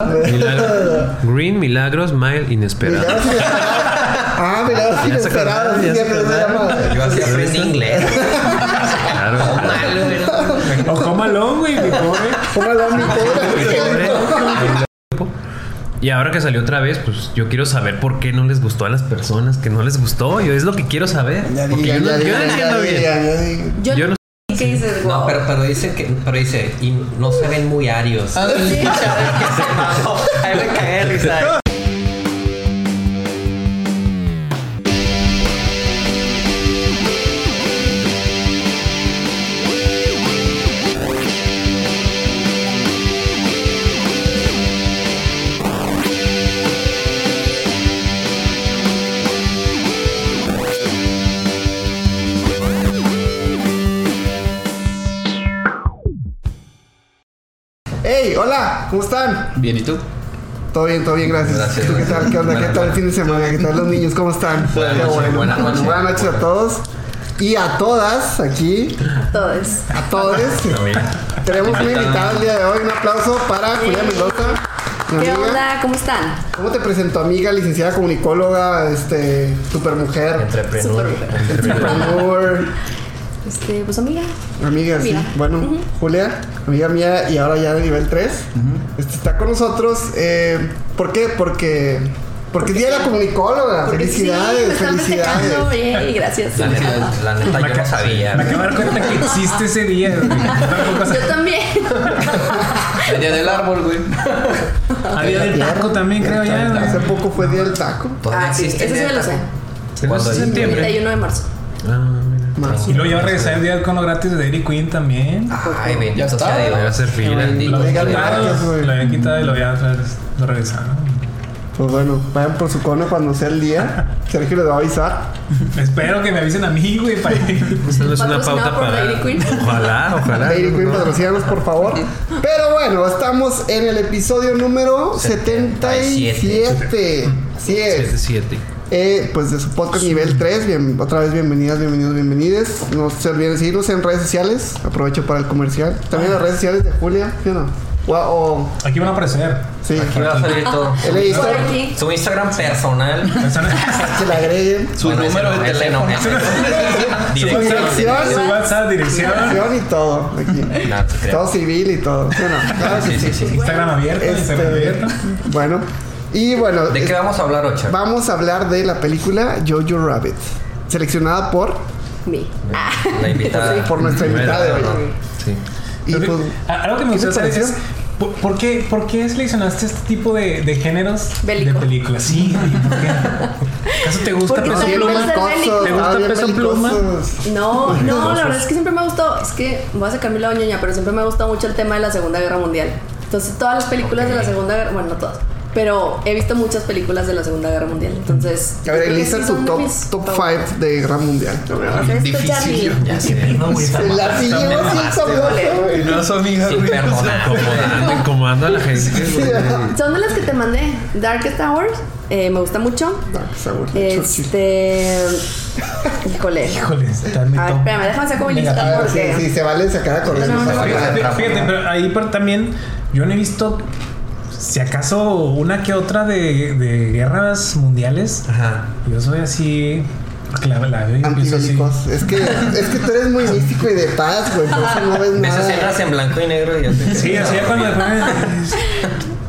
Milagro- Green, Milagros, Mile, Inesperado. Milagros inesperados. Ah, milagros Ya inesperados. ya se siempre se llama. Yo así aprendí inglés. Claro. O Home Alone, güey, mi pobre. Mi pobre. Y ahora que salió otra vez, pues yo quiero saber por qué no les gustó a las personas que no les gustó. Yo es lo que quiero saber. Ya Porque digan, yo no, ya yo no digan, ya entiendo bien. Yo no ¿Qué dices? No, Wow. pero, pero dice que, pero dice, y no se ven muy arios. Ah, Sí. Ahí me cagué risa. ¿Cómo están? Bien, ¿y tú? Todo bien, todo bien, gracias. Gracias, ¿Tú ¿Qué tal? ¿Qué onda? ¿Qué tal el fin de semana? ¿Qué tal los niños? ¿Cómo están? Buenas noches, buenas noches. Buenas noches a todos. Y a todas aquí, Todos. a todos. Tenemos una invitada el día de hoy. Un aplauso para Julia Mendoza. ¿Qué amiga. onda? ¿Cómo están? ¿Cómo te presentó amiga, licenciada comunicóloga, este, supermujer, Entrepreneur. entrepreneur, Este, pues amiga. amiga, sí. Bueno, Julia, amiga mía y ahora ya de nivel 3, este, está con nosotros. Eh, ¿Por qué? Porque, porque es día de la comunicóloga. Porque felicidades, sí, felicidades. Yay, gracias. La neta, la neta yo no sabía. Me acabo de dar cuenta que existe ese día. Yo también. El día del árbol, güey. Había del taco también, creo ya. Hace poco fue día del taco. Todavía Ah, sí, ese el sí me lo sé. ¿Cuándo septiembre? 31 de marzo. Ah, Y luego ya va a regresar el día del cono gratis de Dairy Queen también. Ay, bendito sea Voy a Dios. hacer fila. Lo Dios. Marcas, quitado, güey. lo habían quitado y lo vez lo regresaron. Pues bueno, vayan por su cono cuando sea el día. Sergio les va a avisar. Espero que me avisen a mí, güey, para ir. Esa no es una Patrocinado pauta por para. Dairy Queen. Ojalá, ojalá. Dairy Queen, No, no. patrocínanos, por favor. Pero bueno, estamos en el episodio número 77. Así Siete, es. Eh, pues de su podcast nivel 3. Bien, otra vez bienvenidas, bienvenidos, bienvenides. No se olviden de seguirnos en redes sociales. Aprovecho para el comercial. También las redes sociales de Julia, ¿sí o no? O, o- Aquí van a aparecer. sí, Aquí va a salir todo. Su Instagram personal. que le agreguen Su número de teléfono. su Dirección. dirección, Su WhatsApp, dirección. dirección y todo. Aquí. No. Todo civil y todo. ¿sí no? Claro Sí, sí, sí. Instagram abierto, Instagram Este, abierto. bueno, y bueno, ¿De qué vamos a hablar, Ocha? vamos a hablar de la película Jojo Rabbit, seleccionada por, Mi. La invitada. por nuestra invitada de hoy. Sí. Y pues, algo que me ¿qué te gustaría saber pareció? es ¿por, qué, ¿por qué seleccionaste este tipo de, de géneros Bélico. de películas? Sí, güey, ¿por qué? ¿Acaso te gusta Porque Peso Pluma? ¿Te gusta Peso Pluma? No, no, la verdad es que siempre me ha gustado. Es que voy a sacar mi lado ñoña, pero siempre me ha gustado mucho el tema de la Segunda Guerra Mundial. Entonces, todas las películas de la Segunda Guerra, bueno, no todas, pero he visto muchas películas de la Segunda Guerra Mundial. Entonces, A ver, lista tu top, mis top favoritos. 5 de Guerra Mundial. Esto, Charlie. Ya sé. No, güey, La mal. pilló sin sabor. No son Sin perdonar. Incomodando, incomodando a la gente. güey. Son de las que te mandé. Darkest Hours, eh, me gusta mucho. Dark Sour. Este. Híjole. Híjole, está en mi top. espérame, déjame sacar mi Venga, lista A ver, porque. sí, sí, se vale sacar a correr. No, no, no. Fíjate, fíjate, pero ahí también yo no he visto, si acaso, una que otra de, de guerras mundiales. Ajá. Yo soy así. Porque la, la veo y así. Es que, es que tú eres muy místico y de paz, güey. Por eso no ves nada. escenas en blanco y negro y ya te Sí, así ya cuando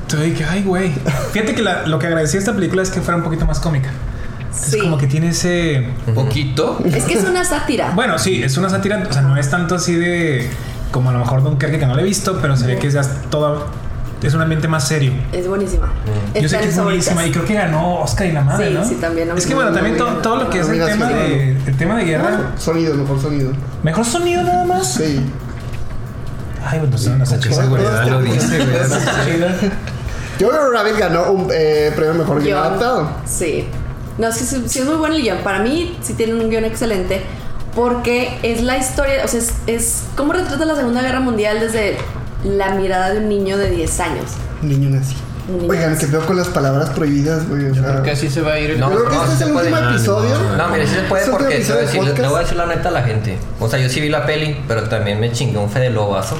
Estoy que, ay, güey. Fíjate que la- lo que agradecí a esta película es que fuera un poquito más cómica. Es Sí. como que tiene ese. Un poquito. Es que es una sátira. Bueno, sí, es una sátira. O sea, no es tanto así de. Como a lo mejor Dunkerque que no lo he visto, pero se ve que es ya todo. Es un ambiente más serio. Es buenísima. Yo Está sé que es buenísima y creo que ganó Oscar y la madre, Sí, ¿no? sí, también, Es que bueno, también todo, lo que es el tema de el tema de guerra, Sonido, mejor sonido. mejor sonido nada más. Sí. Ay, bueno, no sé, Qué seguridad lo dice, güey. Jojo Rabbit ganó un eh, premio mejor guion adaptado. Sí. No, es que sí, sí es muy bueno el guion. Para mí, sí tiene un guion excelente. Porque es la historia, o sea, es, es cómo retrata la Segunda Guerra Mundial desde la mirada de un niño de 10 años. Un niño nazi. Oigan, que veo con las palabras prohibidas, güey. o sea, Creo que así se va a ir. No, Yo creo que no, este es se el puede. último episodio. No, mire, sí se puede Es porque te voy, a decir, le voy a decir la neta a la gente. O sea, yo sí vi la peli, pero también me chingué un Fede Lobazo.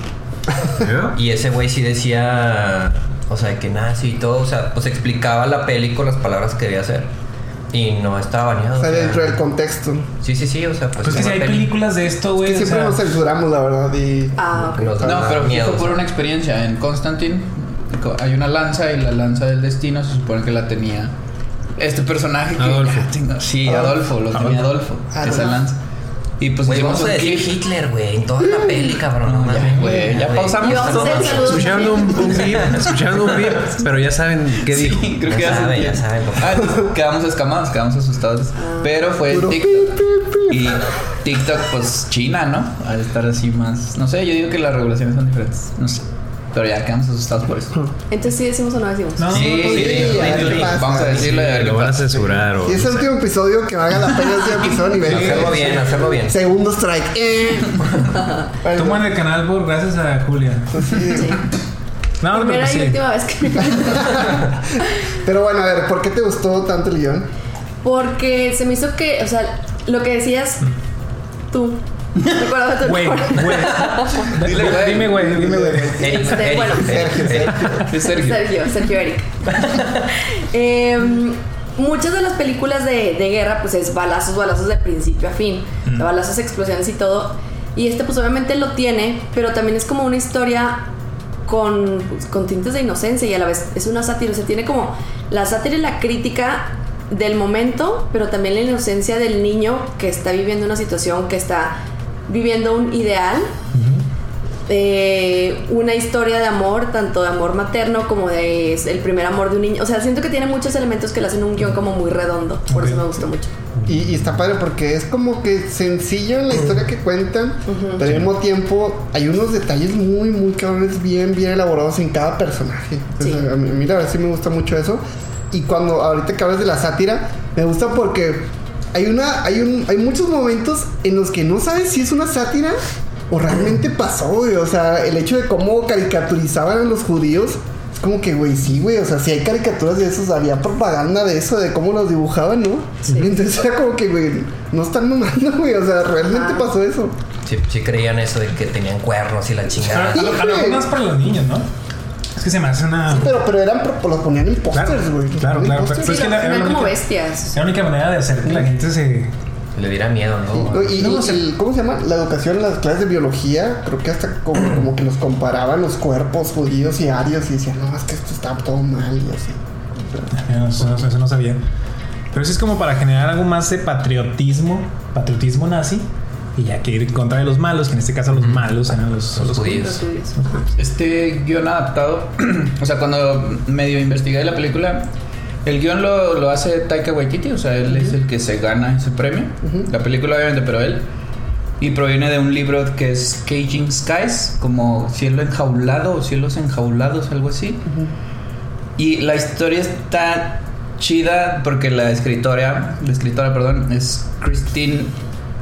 Y ese güey sí decía O sea, que nazi y todo. O sea, pues explicaba la peli con las palabras que debía hacer. Y no estaba baneado. O sea, o sea. dentro del contexto. Sí, sí, sí. O sea, pues. Pues que si hay películas de esto, güey. Que o siempre sea, nos censuramos, la verdad. Y Ah, ok. Nos No, pero miedo, fue por o sea. una experiencia. En Constantine co- hay una lanza y la lanza del destino se supone que la tenía este personaje que. Adolfo. Ah, Sí, Adolfo, lo tenía Adolfo, Adolfo. esa lanza. Y pues Güey, vamos a decir. Hitler, güey. En toda la peli, cabrón. No, ya, mames, güey, ya pausamos. Y vamos a hacer el saludo. Escucharon un, un beep, escucharon un beep, pero ya saben qué dijo. Sí, creo Ya que ya, se sabe, entiende. ya sabe, papá. Ah, quedamos escamados, quedamos asustados. Pero fue TikTok. Y TikTok, pues China, ¿no? Al estar así más. No sé, yo digo que las regulaciones son diferentes. No sé. Pero ya quedamos asustados por eso. Entonces sí decimos o no decimos. No, Sí, no, sí, sí. Vamos a decirlo de Lo van a censurar o. si es el último episodio que valga la pena este episodio nivel Hacerlo bien, hacerlo bien. Segundo strike. Eh. Bueno, Toman el canal por gracias a Julia. Sí. No, no, pero Primera y sí. última vez que. Pero bueno, a ver, ¿por qué te gustó tanto el guion? Porque se me hizo que, o sea, lo que decías tú. Recuerda tu Güey, güey. Dile, güey. Dime, güey, dime, güey. Este, bueno. Es Sergio. Sergio, Sergio Eric. Em, muchas de las películas de, de guerra, pues es balazos, balazos de principio a fin. De balazos, explosiones y todo. Y este, pues obviamente lo tiene, pero también es como una historia con, pues, con tintes de inocencia y a la vez es una sátira. O sea, tiene como la sátira y la crítica del momento, pero también la inocencia del niño que está viviendo una situación, que está viviendo un ideal eh, una historia de amor, tanto de amor materno como de es el primer amor de un niño. O sea, siento que tiene muchos elementos que le hacen un guion como muy redondo. Por eso me gustó mucho. Y, y está padre porque es como que sencillo en la historia que cuentan, pero al mismo tiempo hay unos detalles muy, muy cabrones, bien, bien elaborados en cada personaje. Sí. O sea, a, mí, a mí la verdad sí me gusta mucho eso. Y cuando ahorita que hablas de la sátira, me gusta porque hay una, hay un, hay muchos momentos en los que no sabes si es una sátira o realmente pasó, güey. O sea, el hecho de cómo caricaturizaban a los judíos. Es como que, güey, sí, güey. O sea, si hay caricaturas de esos, había propaganda de eso, de cómo los dibujaban, ¿no? Entonces era como que, güey, no están mamando, güey. O sea, realmente Ajá. pasó eso. Sí, sí creían eso de que tenían cuernos y la A chingada. lo a lo mejor más para los niños, ¿no? Es que se me hace una. Sí, pero, pero eran, pro- los ponían en pósters, güey. Claro, claro. Pues Sí, que lo la- la como única- bestias. Es la única manera de hacer que la gente se. Le diera miedo, ¿no? Y, y- No, y o sea- el- ¿cómo se llama? La educación, las clases de biología, creo que hasta como, como que los comparaban los cuerpos judíos y arios y decían, no, es que esto está todo mal y así. Eh, Eso, no- eso no sabía. Pero sí es como para generar algo más de patriotismo, patriotismo nazi, y ya que ir en contra de los malos, que en este caso los malos eran los, Los los judíos. Los judíos. Este guion adaptado, o sea, cuando medio investigué la película, el guion lo, lo hace Taika Waititi, o sea, él es el que se gana ese premio. La película, obviamente, pero él. Y proviene de un libro que es Caging Skies, como cielo enjaulado o cielos enjaulados, algo así. Y la historia está chida porque la escritora, la escritora, perdón, es Christine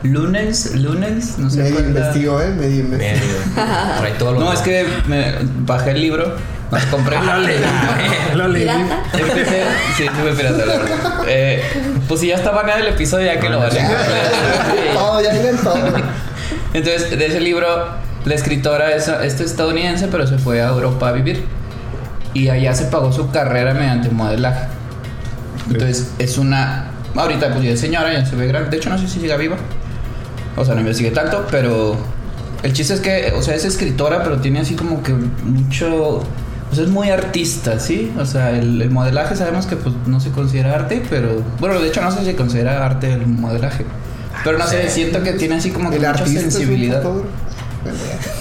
Lunes, Lunes, no sé Medio investigo, ¿eh? Medio investigo. Medio. Por ahí todos los No, es que me bajé el libro, nos compré. Lo leí. ¿Pirata? Empecé, sí, sí fue pirata, la verdad. Eh, pues si ya está baneado el episodio, ya que lo baneé. todo, ya vienen todo. Entonces, de ese libro, la escritora es, es estadounidense, pero se fue a Europa a vivir. Y allá se pagó su carrera mediante modelaje. Entonces, es una. Ahorita, pues ya es señora, ya se ve grande. De hecho, no sé si siga viva. O sea, no investigué tanto, pero. El chiste es que, o sea, es escritora, pero tiene así como que mucho. O sea, es muy artista, ¿sí? O sea, el, el modelaje sabemos que pues no se considera arte, pero. Bueno, de hecho, no sé si se considera arte el modelaje. Pero no sé, siento que tiene así como que mucha sensibilidad.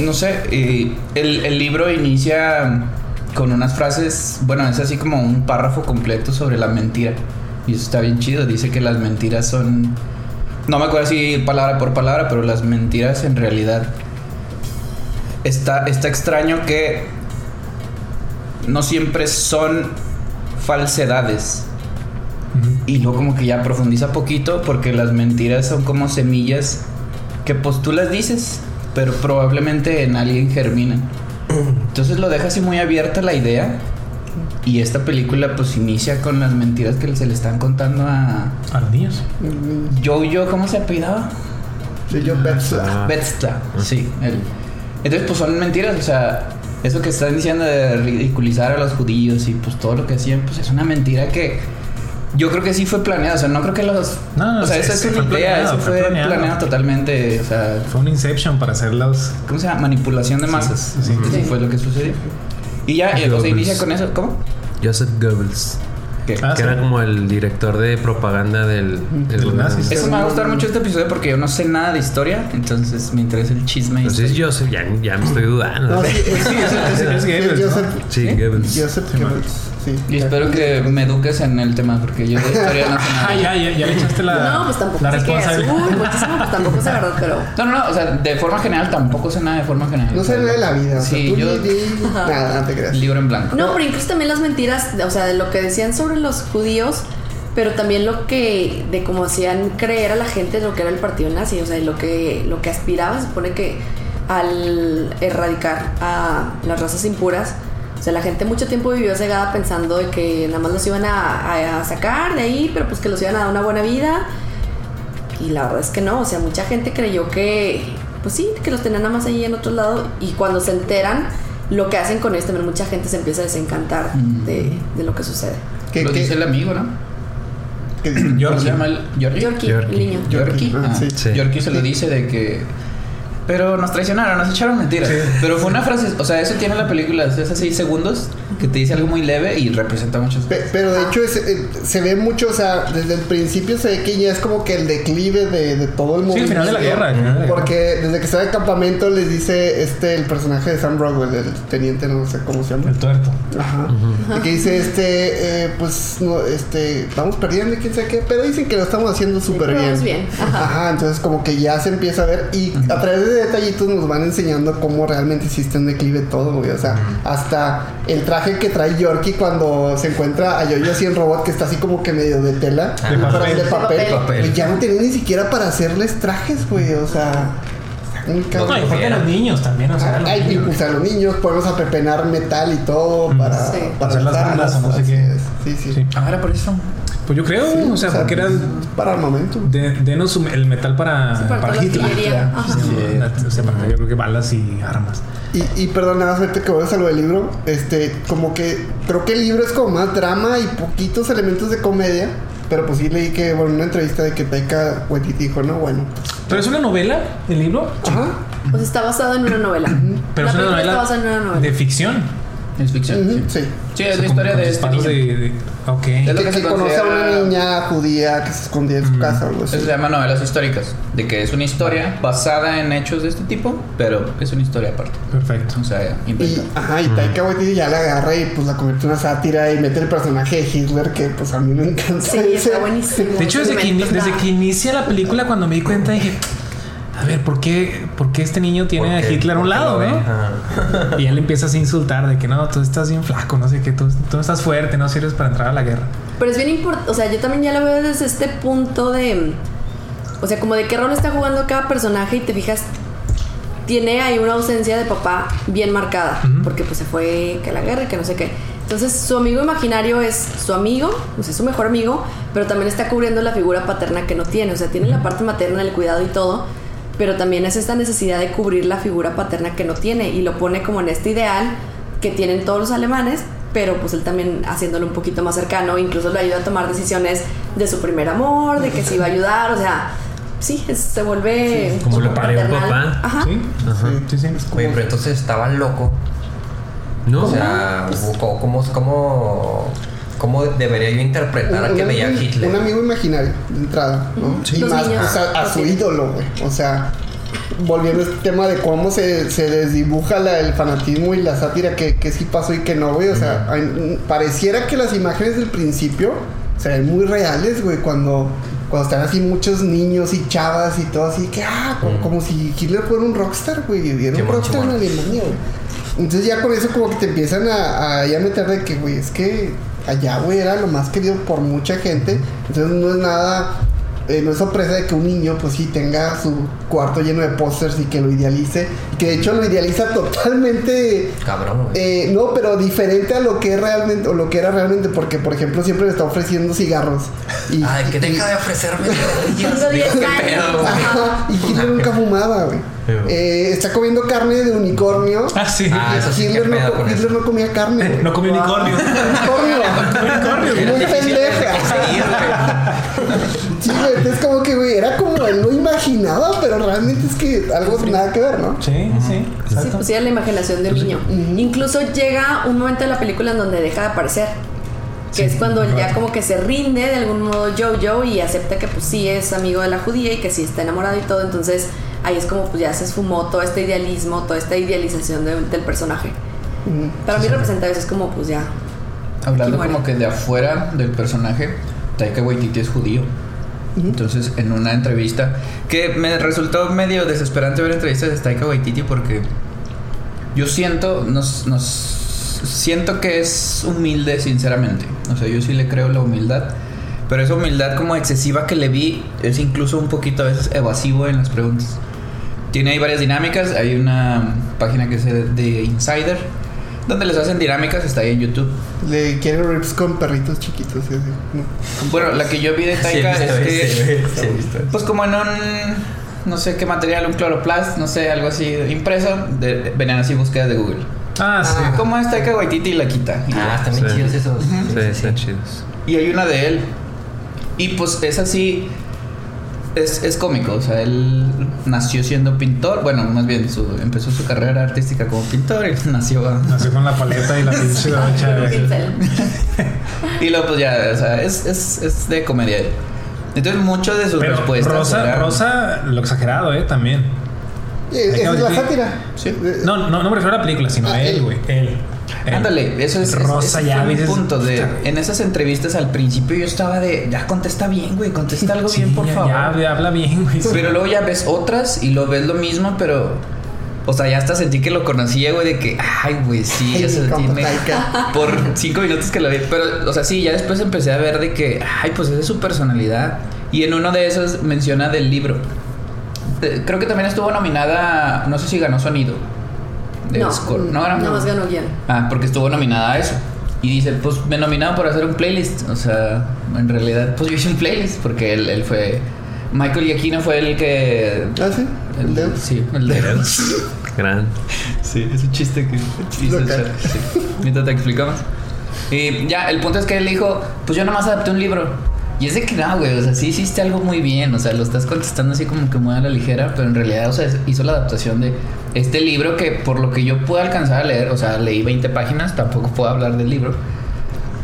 No sé, y el, el libro inicia con unas frases, bueno, es así como un párrafo completo sobre la mentira. Y eso está bien chido, dice que las mentiras son... No me acuerdo si palabra por palabra, pero las mentiras en realidad... Está, está extraño que no siempre son falsedades. Y luego como que ya profundiza poquito porque las mentiras son como semillas que pues tú las dices, pero probablemente en alguien germinan. Entonces lo deja así muy abierta la idea. Y esta película pues inicia con las mentiras que se le están contando a A los niños. Jojo, ¿cómo se apellidaba? Soy yo, Betsla. Betsla, sí. él. Entonces pues son mentiras, o sea, eso que están diciendo de ridiculizar a los judíos y pues todo lo que hacían, pues es una mentira que yo creo que sí fue planeado. O sea, no creo que los. No, no, o sea, sí, esa sí es una idea, planeado, eso fue fue planeado. planeado. totalmente. O sea, Fue un Inception para hacer los. ¿cómo se llama? Manipulación de masas. sí. Eso Sí. fue lo que sucedió. Y ya, o Goebbels. inicia con eso. ¿Cómo? Joseph Goebbels. ¿Qué? Ah, que sí. era como el director de propaganda del, De los nazis. Eso me va a gustar mucho este episodio porque yo no sé nada de historia, entonces me interesa el chisme. y Pues. Joseph, ya, ya me estoy dudando. No, sí, es, Sí, es, es, es Goebbels, Sí. Goebbels. Joseph Goebbels, sí. Y espero que me eduques en el tema porque yo de historia no sé nada. Ah, ya, ya, ya le echaste la, no, pues tampoco la responsabilidad. Uy, muchísimo, pues tampoco sé, ¿verdad? Pero. No, no, no, o sea, de forma general tampoco sé nada de forma general. No sé nada de la vida. O sea, Sí, tú yo ni- ni- nada, no te creas. libro en blanco. No, pero incluso también las mentiras, o sea, de lo que decían sobre los judíos, pero también lo que, de cómo hacían creer a la gente lo que era el partido nazi, o sea, lo que, lo que aspiraba, se supone que al erradicar a las razas impuras, sea, la gente mucho tiempo vivió cegada pensando de que nada más los iban a, a- a sacar de ahí, pero pues que los iban a dar una buena vida. Y la verdad es que no, o sea, mucha gente creyó que, pues sí, que los tenían nada más ahí en otro lado. Y cuando se enteran, lo que hacen con esto, también mucha gente se empieza a desencantar Mm. de, de lo que sucede. ¿Qué, Lo qué- dice el amigo, ¿no? qué dice? ¿Cómo Yorkie. se llama el Yorkie? Yorkie, Yorkie. el niño. Yorkie. Ah, Ah, sí. Sí. Yorkie se lo dice de que. Pero nos traicionaron, nos echaron mentiras. Pero fue una frase, o sea, eso tiene la película, es así segundos que te dice algo muy leve y representa muchas Pe- cosas. Pero de hecho es- eh, se ve mucho, o sea, desde el principio se ve que ya es como que el declive de, de todo el Sí, movimiento. el final de la guerra. guerra. Porque desde que está en el campamento les dice este el personaje de Sam Rockwell, el teniente, no sé cómo se llama. El tuerto. Ajá. Y que dice este, eh, pues no, este, vamos perdiendo y quién sabe qué, pero dicen que lo estamos haciendo súper bien. bien. Ajá. Ajá, entonces como que ya se empieza a ver y a través de detallitos nos van enseñando cómo realmente existe un declive todo, güey. O sea, hasta el traje que trae Yorkie cuando se encuentra a Yoyo así en robot que está así como que medio de tela, de pero papel. de papel, De papel. y ya no tenía ni siquiera para hacerles trajes, güey. O sea, está muy No, cabrón. y aparte los niños también, o sea, los Ay, niños. pues a los niños podemos apepenar metal y todo para, Sí. para Hacer las bandas armas, o no sé qué. Sí, sí. Sí. Ah, era por eso. Pues yo creo, Sí, o sea, porque eran. para armamento. De, denos un- el metal para, Sí, para para Hitler. Sí, o sea, para, yo creo que balas y armas. Y, y perdón, nada más ahorita que voy a lo del libro, este, como que creo que el libro es como más drama y poquitos elementos de comedia, pero pues sí leí que, bueno, una entrevista de que Taika Waititi dijo, no, bueno, Pero es una novela, el libro. ajá, Pues está basado en una novela. Pero la es una película está novela basada en una novela. de ficción. Es ficción. sí. sí. Sí, O es sea, la historia de este niño. de, de- Ok. Es lo Que, que se conoce a una niña judía que se escondía en su casa o algo así. Eso se llama novelas históricas, de que es una historia basada en hechos de este tipo, pero es una historia aparte. Perfecto. O sea, Y, inventada. ajá, y Taika Waititi ya la agarra y pues la convierte en una sátira y mete el personaje de Hitler que pues a mí me encanta. Sí, está buenísimo. De hecho, desde que, desde que inicia la película, cuando me di cuenta, dije, a ver, ¿por qué, por qué este niño tiene a Hitler a un lado, no? Y él empieza así a insultar de que no, tú estás bien flaco, no sé qué, tú, tú no estás fuerte, no sirves para entrar a la guerra. Pero es bien importante, o sea, yo también ya lo veo desde este punto de, o sea, como de qué rol está jugando cada personaje y te fijas, tiene ahí una ausencia de papá bien marcada, porque pues se fue que a la guerra y que no sé qué. Entonces su amigo imaginario es su amigo, o sea, es su mejor amigo, pero también está cubriendo la figura paterna que no tiene, o sea, tiene la parte materna, el cuidado y todo, pero también es esta necesidad de cubrir la figura paterna que no tiene y lo pone como en este ideal que tienen todos los alemanes, pero pues él también haciéndolo un poquito más cercano, incluso lo ayuda a tomar decisiones de su primer amor, de que se iba a ayudar, o sea, sí, es- se vuelve como lo parió un papá. Ajá. ¿Sí? Ajá. Sí, sí. Oye, pero entonces estaba loco. No, O sea, ¿cómo, cómo, cómo, cómo debería yo interpretar a que un, veía Hitler? un amigo imaginario de entrada, ¿no? Sí. Y más niños a, su ídolo, güey. O sea, volviendo a este tema de cómo se, se desdibuja la- el fanatismo y la sátira que, que sí pasó y que no, güey. O sea, hay- pareciera que las imágenes del principio se ven muy reales, güey, cuando, cuando están así muchos niños y chavas y todo así, que ah, como, Mm. como si Hitler fuera un rockstar, güey. y Era un rockstar en. Alemania, güey. Entonces ya con eso como que te empiezan a, a ya meter de que, güey, es que allá, güey, era lo más querido por mucha gente. Entonces no es nada, eh, no es sorpresa de que un niño, pues sí, tenga su cuarto lleno de pósters y que lo idealice. Y que de hecho lo idealiza totalmente... Cabrón, güey. eh, no, pero diferente a lo que es realmente, o lo que era realmente, porque por ejemplo siempre le está ofreciendo cigarros. Y, Ay, que y- deja de ofrecerme. Tengo 10 años. pedo, güey? Ajá, y Hitler nunca fumaba, güey. Eh, está comiendo carne de unicornio. Ah, sí. Ah, eso sí, Hitler, no, Hitler eso. no comía carne. güey. No comió unicornio. unicornio. Muy pendeja. Sí, güey, es como que, güey, era como él lo imaginaba, pero realmente es que algo nada que ver, ¿no? Sí, sí. Sí, Exacto. pues sí, era la imaginación del niño. Incluso llega un momento en la película en donde deja de aparecer. Que Sí, es cuando un ya como que se rinde de algún modo Jojo y acepta que pues sí es amigo de la judía y que sí está enamorado y todo. Entonces ahí es como pues ya se esfumó todo este idealismo, toda esta idealización de- del personaje. Para mí representa eso, es como pues ya. Hablando como que de afuera del personaje, Taika Waititi es judío. Entonces, en una entrevista que me resultó medio desesperante ver entrevistas de Taika Waititi porque yo siento, nos, nos siento que es humilde, sinceramente. O sea, yo sí le creo la humildad. Pero esa humildad como excesiva que le vi es incluso un poquito a veces evasivo en las preguntas. Tiene ahí varias dinámicas. Hay una página que es de Insider donde les hacen dinámicas. Está ahí en YouTube. Le quiere rips con perritos chiquitos. y así, ¿no? Bueno, la que yo vi de Taika es que. Sí, pues como en un, no sé qué material, un cloroplast, no sé, algo así impreso, de, venían así búsquedas de Google. Ah, sí. ¿Cómo es Taika Waititi y la quita? Y, Ah, están bien Sí. chidos esos. Sí, están chidos. y hay una de él. Y pues es así, es, es cómico, o sea, él nació siendo pintor, bueno, más bien su, empezó su carrera artística como pintor y nació... a- Nació con la paleta y la pinche. Y luego pues ya, o sea, es, es, es de comedia. Entonces muchos de sus Pero respuestas... Rosa, eran- Rosa, lo exagerado, ¿eh? También. Eh, es la sátira. Sí. Eh, No, no, no me refiero a la película, sino Ah, a él, él. güey. Él. Él. Ándale, eso es, Rosa ya fue mi punto de en esas entrevistas al principio yo estaba de ya contesta bien, güey, contesta algo Sí, bien, por ya- favor. Ya, habla bien, güey. Pero luego ya ves otras y lo ves lo mismo, pero o sea, ya hasta sentí que lo conocía, güey, de que ay, güey, sí, Ay, o sea, mi compa tiene- Taika. por cinco minutos que lo vi, pero o sea, sí, ya después empecé a ver de que ay, pues esa es su personalidad y en uno de esos menciona del libro. Eh, Creo que también estuvo nominada, no sé si ganó sonido. De No, score. no ganó. nada más ganó guion. Ah, porque estuvo nominada a eso. Y dice, pues me nominaron por hacer un playlist. O sea, en realidad, pues yo hice un playlist porque él, él fue... Michael Giacchino fue el que... Ah, sí. El dedo. Sí, el dedo. Gran. Sí, es un chiste que hizo el sí. Ahorita te explicamos. Y ya, el punto es que él dijo, pues yo nomás adapté un libro. Y es de que no, güey, o sea, sí hiciste algo muy bien, o sea, lo estás contestando así como que muy a la ligera, pero en realidad, o sea, hizo la adaptación de este libro que por lo que yo pude alcanzar a leer, o sea, leí 20 páginas, tampoco puedo hablar del libro,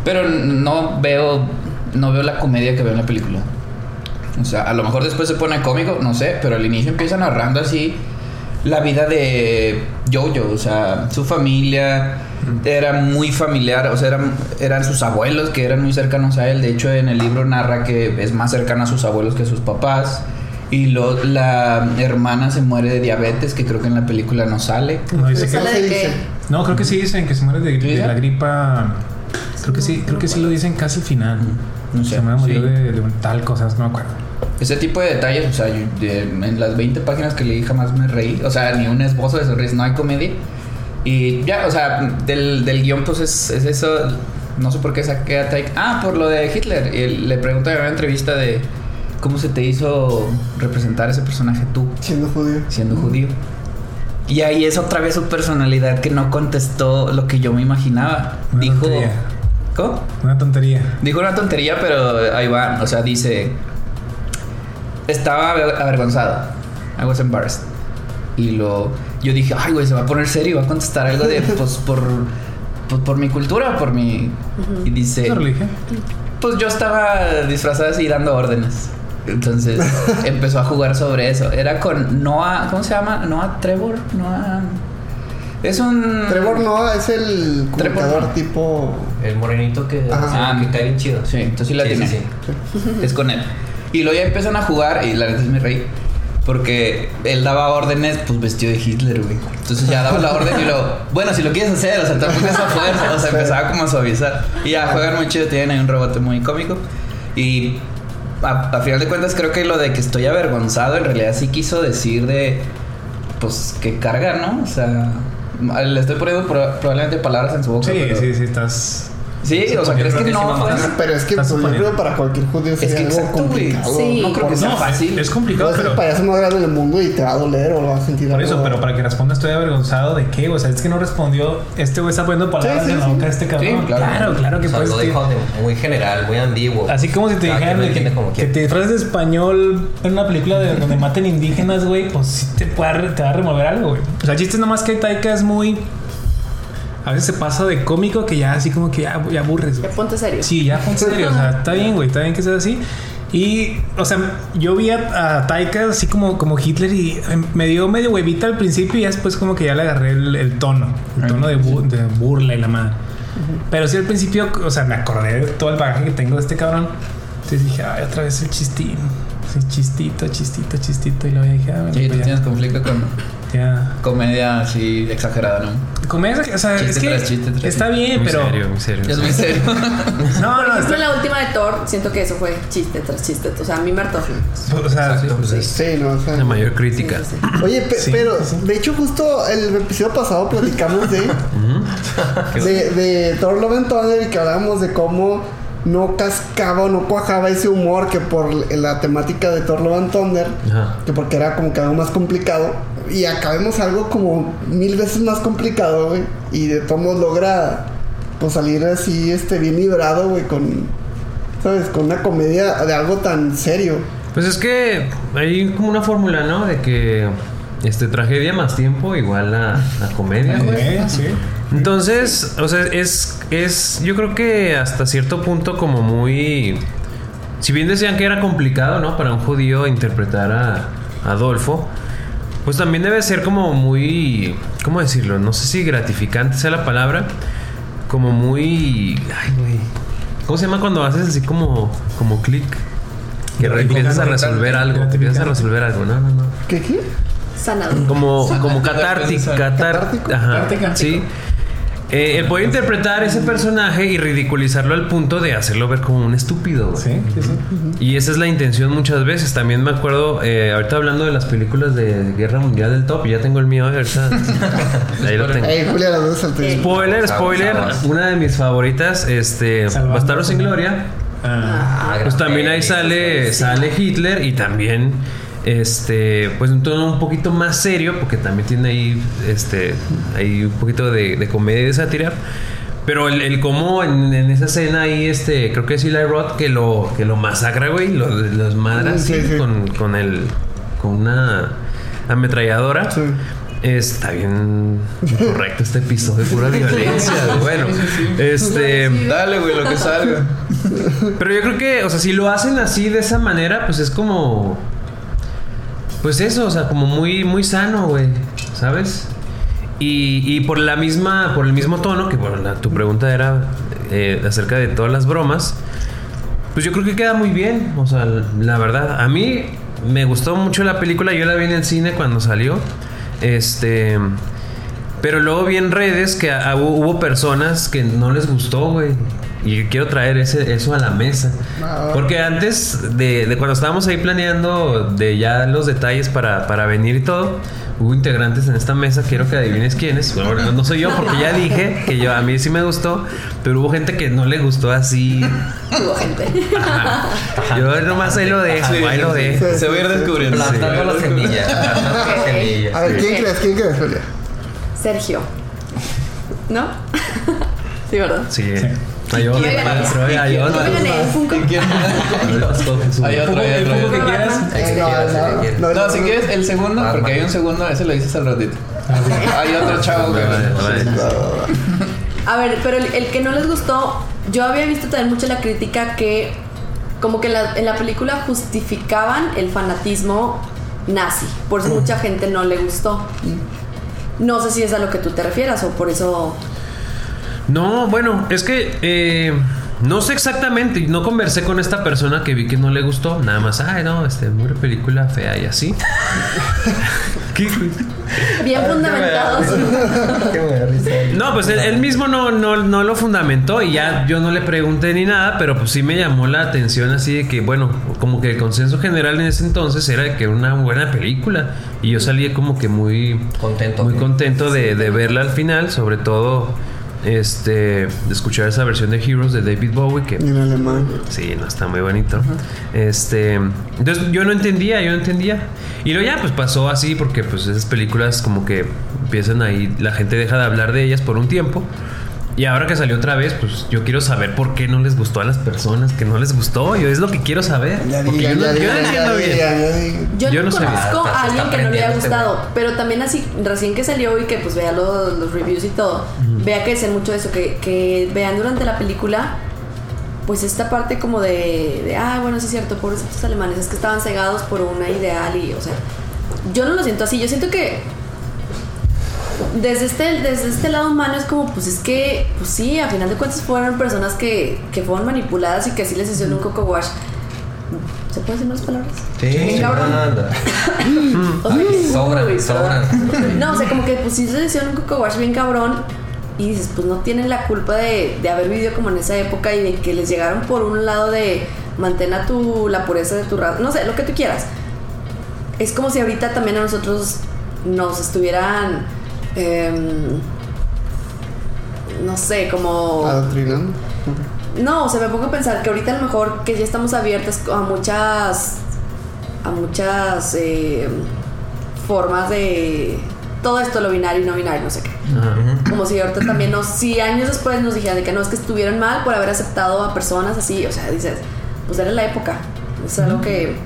pero no veo, no veo la comedia que veo en la película. O sea, a lo mejor después se pone cómico, no sé, pero al inicio empieza narrando así la vida de Jojo, o sea, su familia era muy familiar, o sea, eran, eran sus abuelos que eran muy cercanos a él. De hecho, en el libro narra que es más cercano a sus abuelos que a sus papás. Y lo, la hermana se muere de diabetes, que creo que en la película no sale. No, dice que- ¿Sale se de dice? qué? no, creo que sí dicen que se muere de, la gripa. Creo que sí, creo que sí lo dicen casi al final. No sé, Se me murió sí. de, de un tal cosa, no me acuerdo. Ese tipo de detalles, o sea, yo- de- en las 20 páginas que leí jamás me reí. O sea, ni un esbozo de sonrisa, no hay comedia. Y ya, o sea, del, del guion, pues es, es eso. No sé por qué saqué a Taika. Ah, por lo de Hitler. Y él le pregunta en una entrevista de cómo se te hizo representar ese personaje tú, Siendo judío. siendo judío. Y ahí es otra vez su personalidad que no contestó lo que yo me imaginaba. Una Dijo. tontería. ¿Cómo? Una tontería. Dijo una tontería, pero ahí va. O sea, dice. Estaba aver- avergonzado. I was embarrassed. Y lo. Yo dije, ay, güey, se va a poner serio y va a contestar algo de. Pues por. Pues por mi cultura, por mi. Y dice. ¿Qué religión? Pues yo estaba disfrazada así dando órdenes. Entonces empezó a jugar sobre eso. Era con Noah. ¿Cómo se llama? Noah Trevor. Noah. Es un. Trevor Noah es el comunicador tipo. El morenito que, Ajá. que cae bien chido. Sí, entonces sí la tiene. sí. Es con él. Y luego ya empiezan a jugar y la neta es mi rey. Porque él daba órdenes, pues vestido de Hitler, güey. Entonces ya daba la orden y luego, bueno, si lo quieres hacer, o sea, tampoco es a fuerza. O sea, empezaba como a suavizar. Y ya juegan muy chido, tienen ahí un rebote muy cómico. Y a, a final de cuentas, creo que lo de que estoy avergonzado en realidad sí quiso decir de, pues, que carga, ¿no? O sea, le estoy poniendo pro- probablemente palabras en su boca. Sí, pero- sí, sí, estás. Sí, o sea, ¿crees que no? Fue? Pero es que pues, yo creo para cualquier judío Es sería que algo complicado. Sí. No creo que sea No, fácil. es complicado, Vas ser el pero. payaso más grande del mundo y te va a doler o lo vas a sentir Por eso, algo- pero para que responda estoy avergonzado de qué, o sea, es que no respondió. Este güey está poniendo palabras Sí, sí, en la sí. boca de este cabrón. Sí, claro. claro, claro que O sea, puedes. lo dijo de muy general, muy ambiguo. Así como si te dijeran que, que te disfraces de español en una película de donde maten indígenas, güey, pues sí te, puede, te va a remover algo, güey. O sea, el chiste es nomás que Taika es muy. A veces se pasa de cómico que ya así como que ya, ya aburres, Ya ponte serio. Sí, ya en serio, o sea, está bien, güey, está bien que sea así. Y, o sea, yo vi a, a Taika así como, como Hitler y em, me dio medio huevita al principio y ya después como que ya le agarré el, el tono, el tono de, bu- de burla y la madre. Pero sí al principio, o sea, me acordé de todo el bagaje que tengo de este cabrón. Entonces dije, ay, otra vez el chistín. Sí, chistito, chistito, chistito. Y luego dije, ah, bueno, Sí, tú pues ya, tienes conflicto con ya. comedia así exagerada, ¿no? Comedia, o sea, Chiste es que tras chiste tras está chiste. bien, Muy pero. serio, muy serio. Es muy serio. No, Por no, ejemplo, está, en la última de Thor, siento que eso fue chiste tras chiste. O sea, a mí me hartó. o sea, Sí, no, o sea, La mayor crítica. Sí, sí, sí. Oye, pe- Sí, pero de hecho justo el episodio pasado platicamos de de, de Thor Love and Thunder y que hablábamos de cómo no cascaba o no cuajaba ese humor que por la temática de Thor Love and Thunder, Ajá. que porque era como que algo más complicado y acá vemos algo como mil veces más complicado, güey, y de todos modos logra pues salir así este bien librado, güey, con sabes, con una comedia de algo tan serio. Pues es que hay como una fórmula, ¿no? De que este tragedia más tiempo igual a, a comedia, güey. sí. Entonces, o sea, es, es, yo creo que hasta cierto punto como muy... Si bien decían que era complicado, ¿no? Para un judío interpretar a Adolfo, pues también debe ser como muy, ¿cómo decirlo? No sé si gratificante sea la palabra, como muy... Ay, güey. ¿Cómo se llama cuando haces así como, como clic? Que empiezas a resolver algo, empiezas a resolver algo, no, no, no. ¿Qué qué? Sanador. Como, como Catártico. catártico, catar, Catártico. ajá, Catártico. sí. Eh, el poder interpretar ese personaje y ridiculizarlo al punto de hacerlo ver como un estúpido, güey. Sí, sí, sí. Y esa es la intención muchas veces. También me acuerdo, eh, ahorita hablando de las películas de Guerra Mundial del Top, ya tengo el mío, ahorita. Ahí lo tengo. Ey, Julia, las dos salté. Spoiler, spoiler, una de mis favoritas, este. Bastardos sin Gloria. Ah, Pues también ahí sale, sale Hitler y también este pues un tono un poquito más serio porque también tiene ahí este hay un poquito de, de comedia y de sátira pero el, el cómo en, en esa escena ahí este creo que es Eli Roth que lo que lo masacra güey lo, los madra Sí, con con el con una ametralladora Sí. Está bien correcto este episodio, pura violencia. Bueno, este. Dale, güey, lo que salga. Pero yo creo que, o sea, si lo hacen así de esa manera, pues es como. Pues eso, o sea, como muy, muy sano, güey. ¿Sabes? Y, y por la misma, por el mismo tono, que bueno, la- tu pregunta era eh, acerca de todas las bromas. Pues yo creo que queda muy bien. O sea, la verdad, a mí me gustó mucho la película. Yo la vi en el cine cuando salió. Este. Pero luego vi en redes que hubo personas que no les gustó, güey. Y quiero traer ese, eso a la mesa. Ah. Porque antes de, de cuando estábamos ahí planeando de ya los detalles para, para venir y todo, hubo integrantes en esta mesa. Quiero que adivines quiénes. Bueno, no soy yo porque ya dije que yo a mí sí me gustó. Pero hubo gente que no le gustó así. Hubo gente. Ajá. Yo nomás ahí lo dejo, ahí lo dejo. sí. Se va a ir descubriendo. Plantando la semilla. plantando la Ok. semilla. A ver, ¿quién crees? ¿Quién crees, Julia? Sergio. ¿No? sí, ¿verdad? Sí. Hay otro, ¿Quién hay otro, hay otro. Hay otro, que quieras. No, si quieres el segundo, Ah, porque hay un segundo, ese lo dices al ratito. Hay otro chavo que. A ver, pero el, que no les gustó, yo había visto también mucho la crítica que como que en la, en la película justificaban el fanatismo nazi. Por eso mucha gente no le gustó. No sé si es a lo que tú te refieras o por eso... No, bueno, es que eh, no sé exactamente. No conversé con esta persona que vi que no le gustó. Nada más, ay, no, este, muy película fea y así. ¿Qué? Bien fundamentados. No, pues él, él mismo no, no, no lo fundamentó y ya yo no le pregunté ni nada, pero pues sí me llamó la atención así de que, bueno, como que el consenso general en ese entonces era de que era una buena película y yo salí como que muy Contento. muy contento de, de verla al final, sobre todo este, de escuchar esa versión de Heroes de David Bowie que En alemán. Sí, no está muy bonito. Este, entonces yo no entendía, yo no entendía. Y luego ya pues pasó así porque pues esas películas como que empiezan ahí, la gente deja de hablar de ellas por un tiempo. Y ahora que salió otra vez, pues yo quiero saber por qué no les gustó a las personas, que no les gustó. Yo es lo que quiero saber. Porque yo no, entiendo bien. Yo, no conozco Ah, a alguien está que no le haya este gustado, pero también así, recién que salió y que pues vea los, los reviews y todo, vea que dicen mucho de eso, que, que vean durante la película, pues esta parte como de, de ah, bueno, sí es cierto, pobrecitos alemanes, es que estaban cegados por una ideal y, o sea, yo no lo siento así, yo siento que desde este, desde este lado humano es como, pues es que, pues sí, a final de cuentas fueron personas que, que fueron manipuladas y que así les hicieron un coco wash. ¿Se puede decir unas palabras? Sí, cabrón. anda. Sobran. No, o sea, como que pues sí se hicieron un coco wash bien cabrón. Y dices, pues no tienen la culpa de, de haber vivido como en esa época y de que les llegaron por un lado de mantén a tu, la pureza de tu raza. No sé, lo que tú quieras. Es como si ahorita también a nosotros nos estuvieran. em, no sé, como. Adoctrinando. No, o sea, me pongo a pensar que ahorita a lo mejor que ya estamos abiertas a muchas. a muchas eh, formas de. Todo esto, lo binario y no binario, no sé qué. Como si ahorita también nos. Si años después nos dijeran de que no es que estuvieran mal por haber aceptado a personas así, o sea, dices, pues era la época. Es algo que.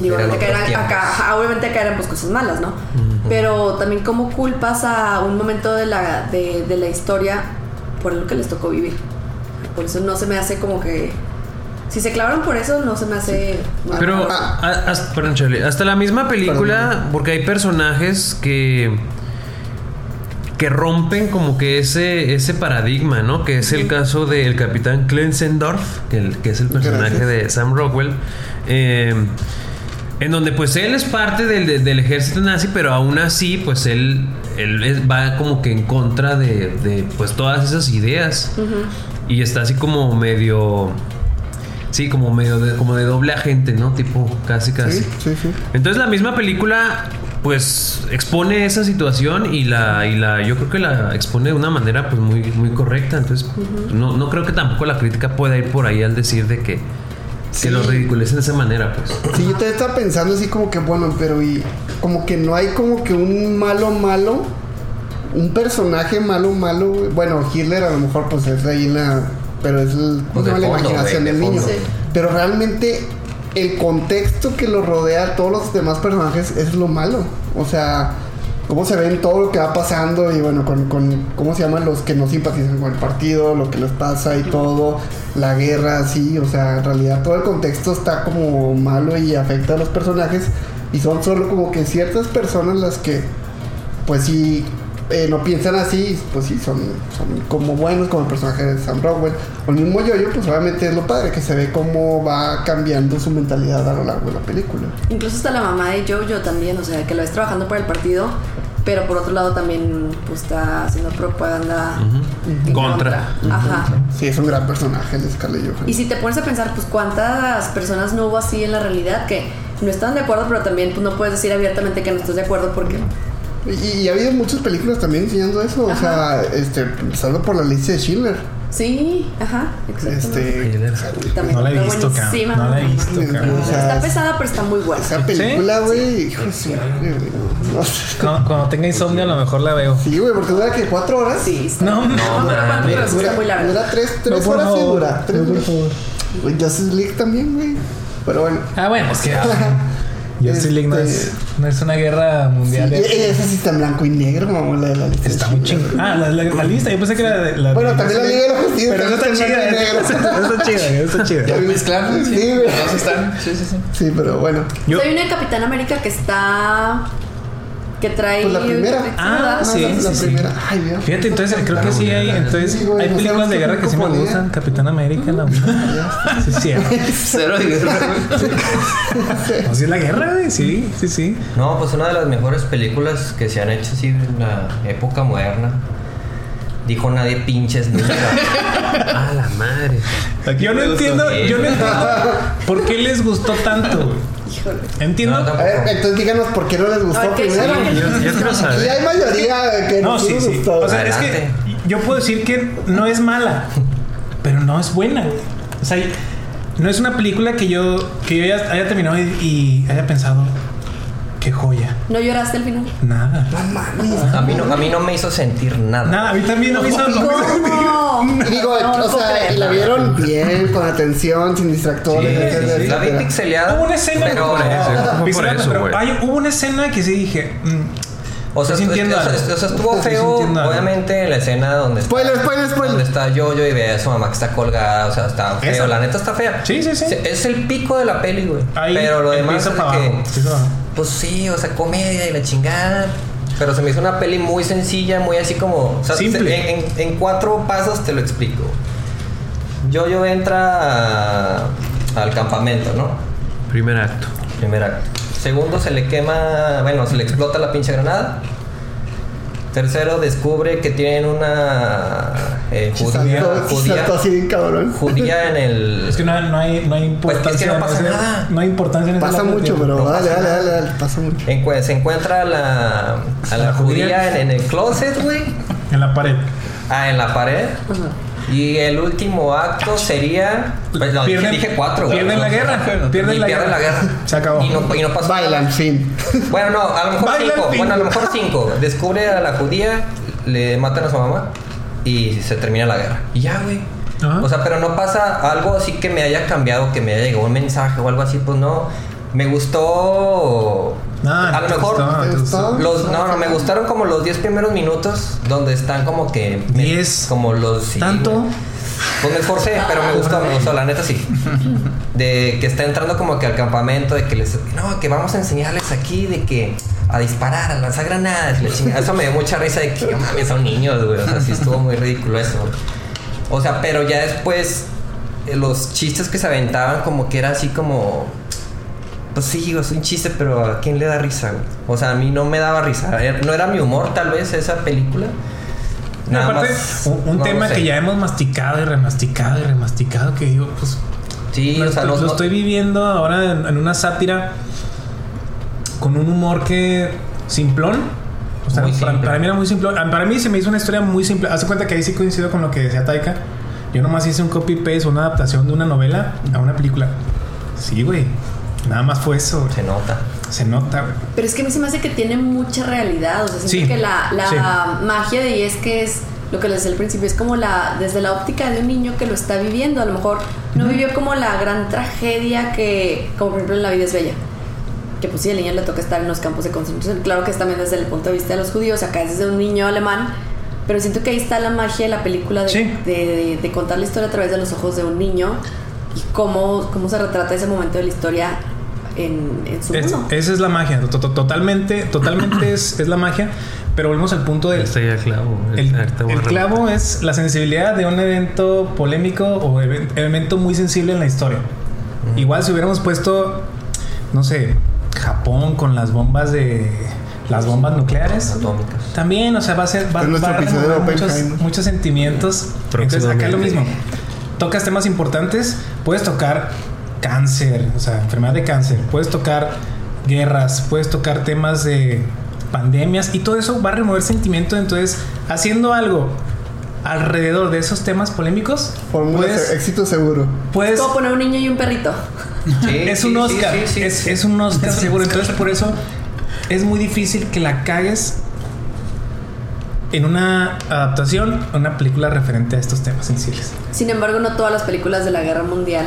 Digo, que eran, acá, obviamente acá eran pues cosas malas, ¿no? Pero también cómo culpas a un momento de la, de, de la historia por lo que les tocó vivir. Por eso no se me hace como que. Si se clavaron por eso, no se me hace. Pero, Ah. a- hasta, perdón, Charlie, hasta la misma película, porque hay personajes que que rompen como que ese ese paradigma, ¿no? Que es el caso del capitán Klensendorf, que, el- que es el personaje Gracias. de Sam Rockwell, eh, en donde pues él es parte del, del ejército nazi, pero aún así pues él, él va como que en contra de, de, pues todas esas ideas y está así como medio Sí, como medio de, como de doble agente, ¿no? Tipo, casi, casi. Sí, sí, sí. Entonces la misma película, pues, expone esa situación y la, y la, yo creo que la expone de una manera, pues, muy, muy correcta. Entonces, no, no creo que tampoco la crítica pueda ir por ahí al decir de que, Sí. que lo ridiculicen de esa manera, pues. Sí, yo te estaba pensando así como que, bueno, pero y como que no hay como que un malo malo, un personaje malo malo. Bueno, Hitler a lo mejor pues es ahí en la... Pero es el, Pues no, de la fondo, imaginación de- del de niño. Sí. Pero realmente el contexto que lo rodea a todos los demás personajes es lo malo. O sea, cómo se ven todo lo que va pasando y bueno, con, con cómo se llaman los que no simpatizan con el partido, lo que les pasa y todo, la guerra, así, o sea, en realidad todo el contexto está como malo y afecta a los personajes y son solo como que ciertas personas las que pues sí eh, no piensan así, pues sí, son, son como buenos, como el personaje de Sam Rockwell. O el mismo Yoyo, pues obviamente es lo padre, que se ve cómo va cambiando su mentalidad a lo largo de la película. Incluso hasta la mamá de Jojo también, o sea, que lo ves trabajando para el partido, pero por otro lado también pues, está haciendo propaganda en Contra. Ajá. Sí, es un gran personaje el de Scarlett Johansson. Y si te pones a pensar, pues cuántas personas no hubo así en la realidad que no están de acuerdo, pero también pues, no puedes decir abiertamente que no estás de acuerdo porque Y, y ha habido muchas películas también enseñando eso, o sea, este, empezando por la lista de Schindler. sí, ajá, exacto. Este, También No la he visto, cabrón. buenísima. No la he visto, Sí, cabrón. o sea, Está pesada, pero está muy buena. esa película, güey, hijo de su madre, güey, no. Cuando, cuando tenga insomnio, a lo mejor la veo. Sí, güey, porque dura que cuatro horas. Sí, está. No, no, no, sí Dura, muy larga. dura tres, tres No, por horas y favor. dura. Tres No, por favor. Güey, Justice League también, güey. Pero bueno. Ah, bueno, es que. Justice League no es, Este- no es una guerra Sí, mundial. y- y esa sí está en blanco y negro, mamá, la de la lista. Está muy chingón. Ah, la, la- la lista. Yo pensé que era de la. Bueno, también la Liga de la Justicia. Pero esa está también chida. negro. está chida, esa está chida. Ya mezclamos, sí. Sí, están. Sí, sí, sí. Sí, pero bueno. Yo- Hay una de Capitán América que está. Que trae. Pues la primera. Ah, No, sí, la, la sí, sí. primera. Ay, Dios. Fíjate, entonces creo que sí hay. Entonces Sí, güey, hay películas de guerra que sí me gustan. Capitán América, la. Sí, sí. Cero de guerra. ¿No sí es la guerra, güey? Sí, sí, sí. No, pues una de las mejores películas que se han hecho así en la época moderna. Dijo nadie pinches nunca. Ah, la madre. Yo no entiendo, yo no entiendo por qué les gustó tanto. Híjole. Entiendo. No, A tampoco. ver, entonces díganos por qué no les gustó primero. sí. Yo, yo quiero Aquí saber. hay mayoría que No, no sí, les sí. gustó. O sea, es que yo puedo decir que no es mala, pero no es buena. O sea, no es una película que yo, que yo haya, haya terminado y, y haya pensado, qué joya. ¿No lloraste al final? Nada. No mames. A mí no, a mí no me hizo sentir nada. Nada, a mí también no me hizo. no me hizo sentir-. Y digo, No, no o sea, y la vieron bien, con atención, sin distractores, Sí, etcétera, sí, sí. La vi pixeleada. Hubo una escena pero, por eso, por Pixelada, eso, pero hay- hubo una escena que sí dije. mm, O sea, Estoy sintiendo o sea, algo. o sea, estuvo Estoy feo, obviamente, la escena donde está, Spoiler, spoiler, spoiler. donde está Jojo y ve a su mamá que está colgada, o sea, está feo, Esa. la neta está fea. Sí, sí, sí. Es el pico de la peli, güey. ahí Pero lo demás es que, pues sí, o sea, comedia y la chingada. Pero se me hizo una peli muy sencilla, muy así como. O sea, Simple. se- en, en- en cuatro pasos te lo explico. Jojo entra a- al campamento, ¿no? Primer acto. Primer acto. Segundo, se le quema. Bueno, se le explota la pinche granada. Tercero, descubre que tienen una eh, judía, Saltó, judía, así judía en el. Es que no, no hay, no hay Pues es que importancia. no pasa en ese- nada. No hay importancia en ese Pasa mucho, pero no dale, dale, dale, dale, pasa mucho. Encue- se encuentra a la, a la La judía. judía en, en el closet, güey. En la pared. Ah, en la pared. Ajá. Y el último acto sería. Pues no, dije, dije cuatro, güey. Pierden la guerra. Y Pierden la pierden guerra. la guerra. Se acabó. Y no, y no pasó nada. Bailan, fin. Bueno, no, a lo mejor Baila cinco. el Bueno, a lo mejor cinco. Descubre a la judía, le matan a su mamá y se termina la guerra. Y ya, güey. Ajá. O sea, pero no pasa algo así que me haya cambiado, que me haya llegado un mensaje o algo así, pues no. Me gustó. Ah, a lo mejor. gustó, te ¿Te gustó. Los, no, no, me gustaron como los 10 primeros minutos donde están como que... me- Diez. Como los... ¿Tanto? Pues me esforcé, pero me gustó, me gustó, la neta sí. De que está entrando como que al campamento, de que les... No, que vamos a enseñarles aquí de que... A disparar, a lanzar granadas, y la chingada. Eso me dio mucha risa de que, "No mames, son niños, güey. O sea, sí estuvo muy ridículo eso. O sea, pero ya después... eh, Los chistes que se aventaban como que era así como... Pues sí, es un chiste, pero ¿a quién le da risa? O sea, a mí no me daba risa. Era- No era mi humor, tal vez, esa película. Y aparte, más- un, no tema que ya hemos masticado y remasticado y remasticado, que digo, pues Sí, lo, o sea, estoy, los- lo estoy viviendo ahora en, en una sátira con un humor que simplón. O sea, para, mí era muy simple. Para mí se me hizo una historia muy simple. Hace cuenta que ahí sí coincido con lo que decía Taika. Yo nomás hice un copy-paste, una adaptación de una novela a una película. Sí, güey. Nada más fue eso. Se nota. Se nota, güey. Pero es que a mí se me hace que tiene mucha realidad. O sea, siento Sí, que la, la sí. magia de ahí es que es lo que les decía al principio, es como la, desde la óptica de un niño que lo está viviendo. A lo mejor no vivió como la gran tragedia que, como por ejemplo en La vida es bella. Que pues sí, al niño le toca estar en los campos de concentración. Claro que es también desde el punto de vista de los judíos, acá es desde un niño alemán. Pero siento que ahí está la magia de la película de, Sí. de, de- de contar la historia a través de los ojos de un niño y cómo, cómo se retrata ese momento de la historia en, en su Es- mundo. esa es la magia. To- to- Totalmente, totalmente es, es la magia. Pero volvemos al punto del, el clavo. El, a el clavo es la sensibilidad de un evento polémico o even- evento muy sensible en la historia. Igual si hubiéramos puesto, no sé, Japón con las bombas de las bombas nucleares. Atómicas. También, o sea, va a ser va, nuestro va a muchos, muchos sentimientos. Entonces acá es lo mismo. Tocas temas importantes, puedes tocar cáncer, o sea, enfermedad de cáncer, puedes tocar guerras, puedes tocar temas de pandemias y todo eso va a remover sentimiento. Entonces, haciendo algo alrededor de esos temas polémicos, puedes, éxito seguro. puedes como poner un niño y un perrito. Sí, es un sí, Oscar. sí, sí, es, sí. es un Oscar seguro. Entonces, por eso es muy difícil que la cagues en una adaptación, una película referente a estos temas sensibles. Sin embargo, no todas las películas de la guerra mundial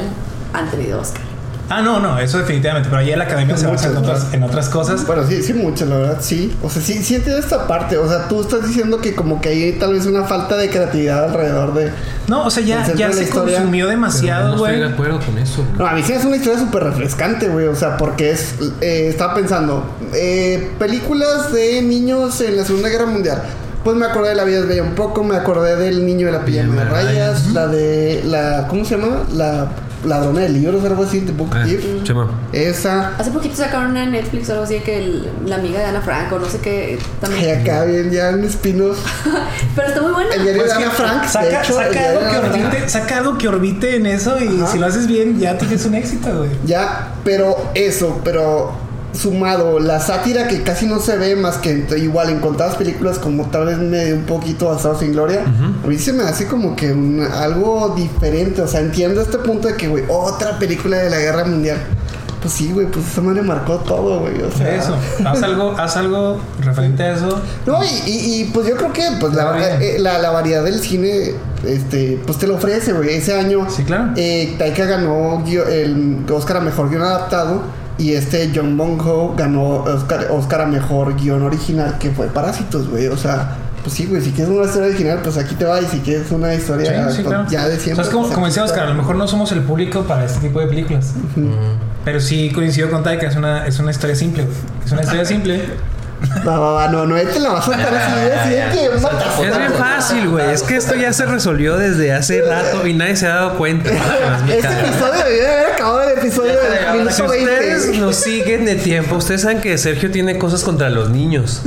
han tenido Oscar. Ah, no, no, eso definitivamente. Pero ahí la academia se basa en otras, en otras cosas. Bueno, sí, sí, mucho, la verdad, sí. O sea, sí, sí entiendo esta parte. O sea, tú estás diciendo que como que hay tal vez una falta de creatividad alrededor de... No, o sea, ya, ya de la se historia. consumió demasiado, no estoy güey. de acuerdo con eso. güey. No, a mí sí es una historia súper refrescante, güey. O sea, porque es... eh, estaba pensando, eh, películas de niños en la Segunda Guerra Mundial. Pues me acordé de La vida es bella un poco, me acordé del niño de la pijama de Pijama de rayas, la de la... ¿Cómo se llama? La ladrona de libros, algo así, de Book. Chema. Esa... Hace poquito sacaron una en Netflix o algo así de que el- la amiga de Ana Frank o no sé qué Ay, también. acá bien, ya un spin-off. Pero está muy buena. El diario Pues de Ana Frank, de saca, hecho, algo de que orbite, saca algo que orbite en eso y Ajá. si lo haces bien ya tienes un éxito, güey. Ya, pero eso, pero sumado la sátira que casi no se ve más que en- igual en contadas películas como tal vez medio un poquito basados en gloria, a mí se me hace como que un- algo diferente, o sea, entiendo este punto de que, güey, otra película de la guerra mundial. Pues sí, güey, pues esa madre marcó todo, güey, o sea. Eso. Haz algo, haz algo referente a eso. No, y, y- y, pues yo creo que pues la, eh, la, la variedad del cine, este, pues te lo ofrece, güey. Ese año, Sí, claro. eh, Taika ganó el Oscar a Mejor Guión Adaptado y este John Bong-ho ganó Oscar, Oscar a Mejor Guión Original, que fue Parásitos, güey. O sea, pues sí, güey, si quieres una historia original, pues aquí te va. Y si quieres una historia Sí, sí, pues, claro. ya de O siempre. sea, es como, pues, como decía. Oscar, a lo mejor no somos el público para este tipo de películas. Pero sí coincido con Taika, es una, es una historia simple, güey. Es una historia simple. Va, va, va, no, no, te la vas a soltar así, así que batazo. Es bien fácil, güey. Es que esto ya se resolvió desde hace rato y nadie se ha dado cuenta. Este episodio debería haber acabado el episodio del minuto Si ustedes 20. nos siguen de tiempo, ustedes saben que Sergio tiene cosas contra los niños.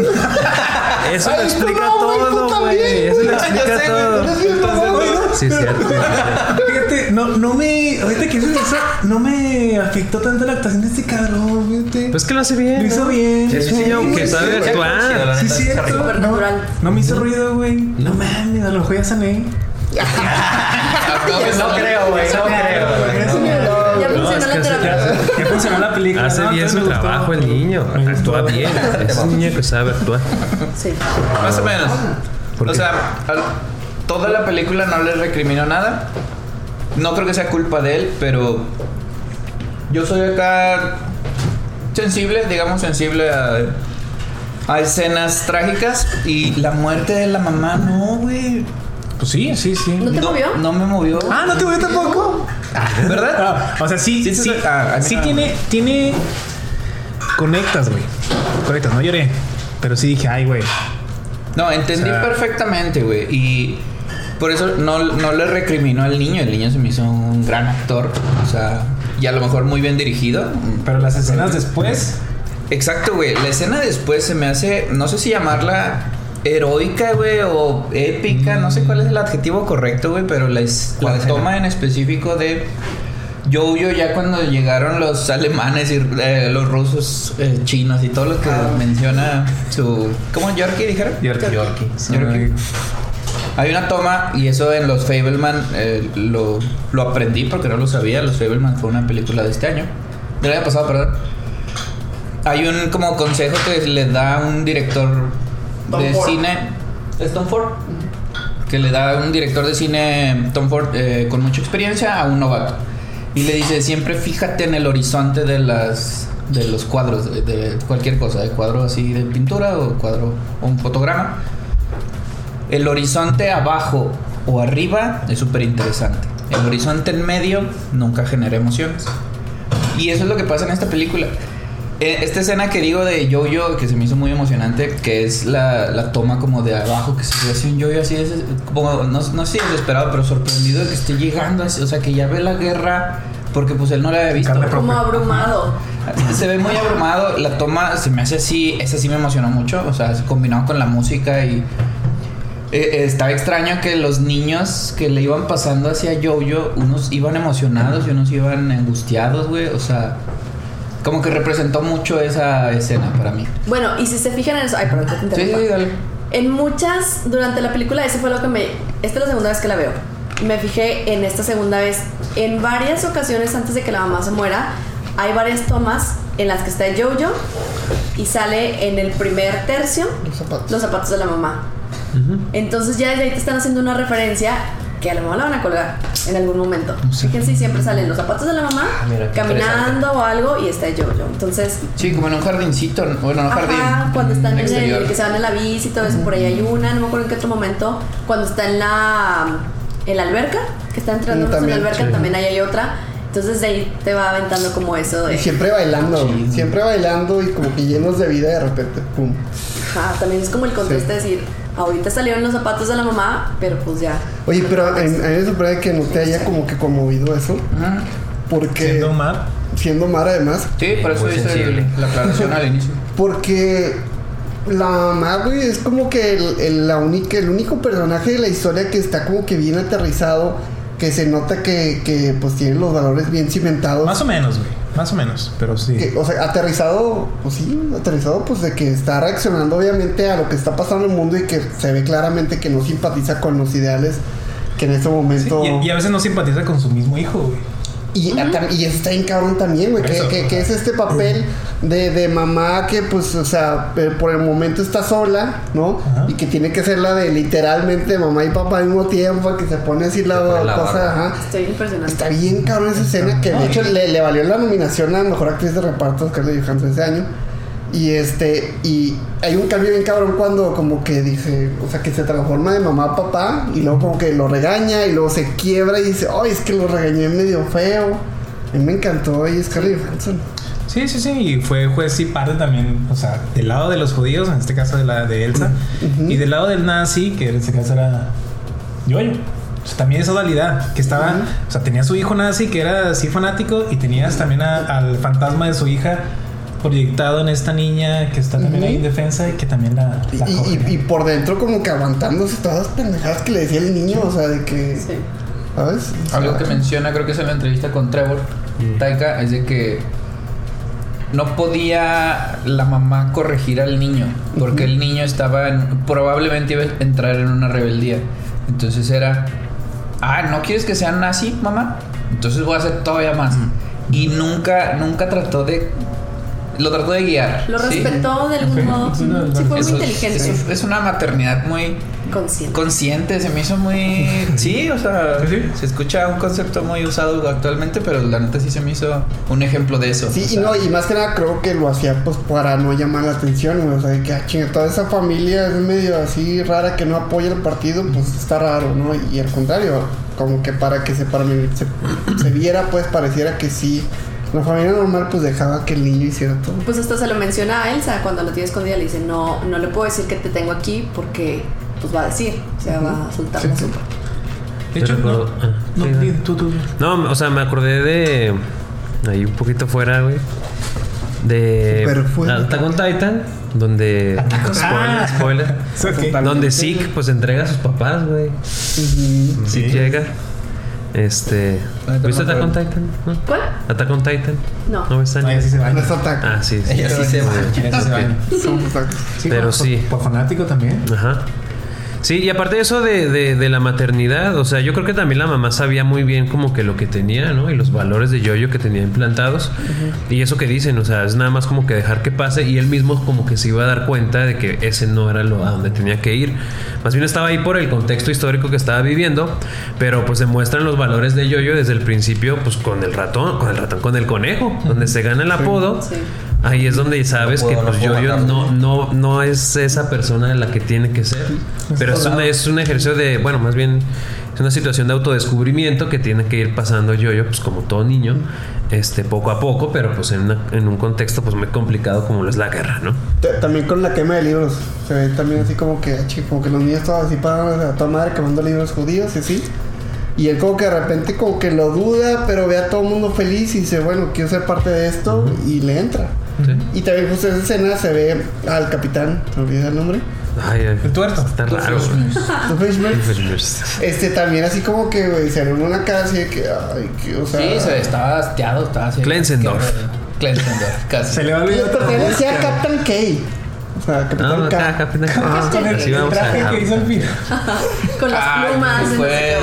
Eso lo explica todo, güey. Eso lo explica todo. Sí, cierto. Fíjate, no, no me. Ahorita que eso, no me afectó tanto la actuación de este cabrón, fíjate. Pues que lo hace bien. Lo hizo ¿no? bien. Es un niño que Sí, sabe güey. actuar. Sí, cierto. No, no me hizo ruido, güey. No mames, a lo mejor ya sané. No creo, güey. No creo, güey. Ya funcionó la terapia. Ya funcionó la película. Hace bien su trabajo el niño. Actúa bien. Es un niño que sabe actuar. Sí. Más o menos. ¿Por O sea, toda la película no le recrimino nada. No creo que sea culpa de él, pero yo soy acá sensible, digamos sensible a, a escenas trágicas y la muerte de la mamá, no, güey. Pues sí, sí, sí. ¿No te no, movió? No me movió. Ah, no te voy tampoco. ¿Verdad? Ah, o sea, sí, Sí, sí, sí, sí, sí. Ah, sí no. tiene, tiene, conectas, güey. Conectas, no lloré, pero sí dije, ay, güey. No, entendí O sea- perfectamente, güey. Y por eso no, no le recrimino al niño. El niño se me hizo un gran actor. O sea, y a lo mejor muy bien dirigido. Pero las escenas después, Exacto, güey. La escena después se me hace, no sé si llamarla heroica, güey, o épica. No sé cuál es el adjetivo correcto, güey, pero la, es- ¿Cuál la toma en específico de Jojo ya cuando llegaron los alemanes y eh, los rusos, eh, chinos y todo lo que menciona su... ¿Cómo? ¿Yorkie dijeron? Yorkie. Yorkie. Yorkie. Hay una toma, y eso en Los Fableman eh, lo, lo aprendí porque no lo sabía. Los Fableman fue una película de este año. Del año pasado, perdón. Hay un como consejo que le da un director Tom de Ford. cine. ¿Es Tom Ford? Que le da un director de cine, Tom Ford, eh, con mucha experiencia a un novato. Y le dice, siempre fíjate en el horizonte de las de los cuadros, de, de cualquier cosa, de cuadro así de pintura o cuadro o un fotograma. El horizonte abajo o arriba es súper interesante. El horizonte en medio nunca genera emociones. Y eso es lo que pasa en esta película. Eh, Esta escena que digo de Jojo, que se me hizo muy emocionante, que es la, la toma como de abajo, que se ve así un Jojo así, como, no, no sé si desesperado, pero sorprendido de que esté llegando, así, o sea, que ya ve la guerra, porque pues él no la había visto. Carne Como abrumado. Se ve muy abrumado, la toma se me hace así, esa sí me emocionó mucho, o sea, combinado con la música y... eh, estaba extraño que los niños que le iban pasando hacia Jojo, unos iban emocionados y unos iban angustiados, güey, o sea... Como que representó mucho esa escena para mí. Bueno, y si se fijan en eso. Ay, perdón, te Sí, sí, dale. En muchas, durante la película, eso fue lo que me. Esta es la segunda vez que la veo. Me fijé en esta segunda vez. En varias ocasiones antes de que la mamá se muera, hay varias tomas en las que está Jojo y sale en el primer tercio Los zapatos. los zapatos de la mamá. Entonces ya desde ahí te están haciendo una referencia que a la mamá la van a colgar en algún momento. Fíjense, y siempre salen los zapatos de la mamá Ah, mira, caminando o algo y está el Jojo. Entonces, Sí, como en un jardincito, bueno, no jardín. Ajá, cuando están en el que se van en la bici y todo eso, por ahí hay una, no me acuerdo en qué otro momento, cuando está en la en la alberca, que está entrando Mm, en la alberca, sí. también ahí hay otra. Entonces de ahí te va aventando como eso Y de siempre bailando, güey. Siempre bailando y como que llenos de vida y de repente, pum. ajá, también es como el contraste de decir, ahorita salieron los zapatos de la mamá, pero pues ya. Oye, pero a, a mí me sorprende que no te haya como que conmovido eso. Ajá. Porque siendo Matt, siendo Mara además. Sí, por eso hice sensible. el- la aclaración al inicio. Porque la mamá, güey, es como que el, el- la única, el único personaje de la historia que está como que bien aterrizado que se nota que, que pues tiene los valores bien cimentados. Más o menos, güey. Más o menos. Pero sí. Que, o sea, aterrizado, pues sí, aterrizado, pues de que está reaccionando obviamente a lo que está pasando en el mundo y que se ve claramente que no simpatiza con los ideales que en Sí, momento. y, y a veces no simpatiza con su mismo hijo, güey. Y, a- tam- y eso está bien cabrón también, güey. Que, que- que es este papel de, de mamá que, pues, o sea, eh, por el momento está sola, ¿no? Y que tiene que ser la de literalmente mamá y papá al mismo tiempo, que se pone así la, pone la cosa, ajá. Estoy impresionante. Está bien cabrón esa escena que de hecho le, le valió la nominación a mejor actriz de reparto a Scarlett Johansson ese año. Y este, y hay un cambio bien cabrón cuando como que dice, o sea, que se transforma de mamá a papá y luego como que lo regaña y luego se quiebra y dice, ay, es que lo regañé medio feo. A mí me encantó y Scarlett Johansson. Sí, sí, sí. Y fue juez y parte también, o sea, del lado de los judíos, en este caso de la de Elsa, y del lado del nazi, que en este caso era Yoyo. O sea, también esa dualidad, que estaba, o sea, tenía su hijo nazi, que era así fanático, y tenías también a- al fantasma de su hija proyectado en esta niña que está también Ujú. ahí en defensa y que también la, Y, la y- coge. y- y por dentro como que aguantándose todas las pendejadas que le decía el niño, o sea, de que, Sí. ¿sabes? Algo que menciona, creo que es en la entrevista con Trevor Taika, es de que no podía la mamá corregir al niño, porque el niño estaba en- probablemente iba a entrar en una rebeldía. Entonces era, ah, ¿no quieres que sea nazi, mamá? Entonces voy a hacer todavía más. Y nunca, nunca trató de, lo trató de guiar. Lo ¿sí? respetó de algún modo. Sí, fue muy Eso inteligente. Es, es una maternidad muy Consciente. consciente, se me hizo muy... Sí, o sea, Sí, se escucha un concepto muy usado actualmente, pero la neta sí se me hizo un ejemplo de eso. Sí, o y no, y más que nada creo que lo hacía pues para no llamar la atención. O sea, de que ah, chinga, toda esa familia es medio así rara que no apoya el partido, pues está raro, ¿no? Y al contrario, como que para que se, para se, se viera, pues pareciera que sí. La familia normal pues dejaba que el niño hiciera todo. Pues hasta se lo menciona a Elsa cuando la tiene escondida. Le dice, no, no le puedo decir que te tengo aquí porque pues va a decir. O sea, va a soltar Sí, la sí. sopa. De hecho, no, recuerdo- ah, no, sí, dale. tú, tú. No, o sea, me acordé de. Ahí un poquito fuera, güey. De. Attack on Titan. Donde. Ah. Spoiler, spoiler. Ok. Donde Zeke, pues entrega a sus papás, güey. Ujú. Zeke llega. Este. ¿Viste Attack on. Titan? ¿No? ¿Cuál? Attack on Titan. No. ¿No ves Ah, anime? sí se No baña. es ataque. Ah, sí. sí. Ella sí se va. Ya sí se baña. Pero sí. Por fanático también. Ajá. Sí, y aparte de eso de, de- de la maternidad, o sea, yo creo que también la mamá sabía muy bien como que lo que tenía, ¿no? Y los valores de Yoyo que tenía implantados. Y eso que dicen, o sea, es nada más como que dejar que pase y él mismo como que se iba a dar cuenta de que ese no era lo a donde tenía que ir. Más bien estaba ahí por el contexto histórico que estaba viviendo, pero pues demuestran los valores de Yoyo desde el principio, pues con el ratón, con el ratón, con el conejo, donde se gana el apodo. Sí. Ahí es donde sabes No que pues matarlo. no, no, no es esa persona la que tiene que ser. Pero es un, es un ejercicio de, bueno, más bien es una situación de autodescubrimiento que tiene que ir pasando Yoyo, pues como todo niño, este, poco a poco, pero pues en, una- en un contexto pues muy complicado como lo es la guerra, ¿no? También con la quema de libros. Se ve también así como que, como que los niños todos así parados a toda madre quemando libros judíos y así. Y él como que de repente como que lo duda, pero ve a todo el mundo feliz y dice, bueno, quiero ser parte de esto y le entra. Sí. Y también justo en esa escena se ve al capitán, se me olvida el nombre. Ay, ay, El tuerto. Está raro. Este también así como que, güey, se abrió una cara así de que, ay, que, o sea... Sí, se estaba hastiado, estaba así. Klensendorf. Klensendorf, casi. Se le va a olvidar. pertenecía a Captain K. O sea, Capitán No, K. Capitán K. Ah, Con el, traje que hizo al final. Con las plumas. Fue,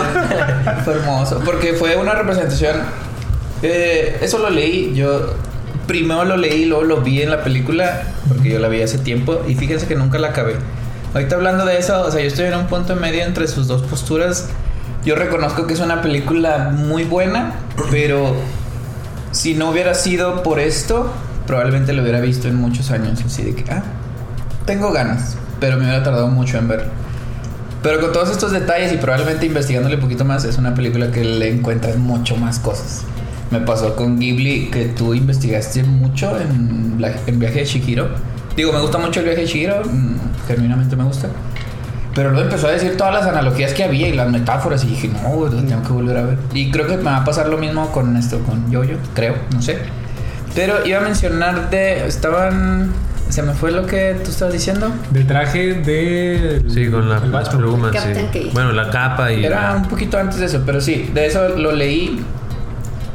fue hermoso. Porque fue una representación. eh, eso lo leí. Yo primero lo leí, luego lo vi en la película. Porque yo la vi hace tiempo. Y fíjense que nunca la acabé. Ahorita hablando de eso, o sea, yo estoy en un punto medio entre sus dos posturas. Yo reconozco que es una película muy buena, pero si no hubiera sido por esto, probablemente lo hubiera visto en muchos años. Así de que, ah, tengo ganas, pero me hubiera tardado mucho en verlo. Pero con todos estos detalles y probablemente investigándole un poquito más, es una película que le encuentras mucho más cosas. Me pasó con Ghibli que tú investigaste mucho en, la- en Viaje de Shihiro. Digo, me gusta mucho el viaje de Shihiro, mm, genuinamente me gusta. Pero luego empezó a decir todas las analogías que había y las metáforas y dije, no, lo tengo que volver a ver. Y creo que me va a pasar lo mismo con esto, con Yoyo, creo, no sé. Pero iba a mencionar de, estaban Se me fue lo que tú estabas diciendo. Del traje de. Sí, con la pluma, sí. Bueno, la capa y Era la- un poquito antes de eso, pero sí, de eso lo leí.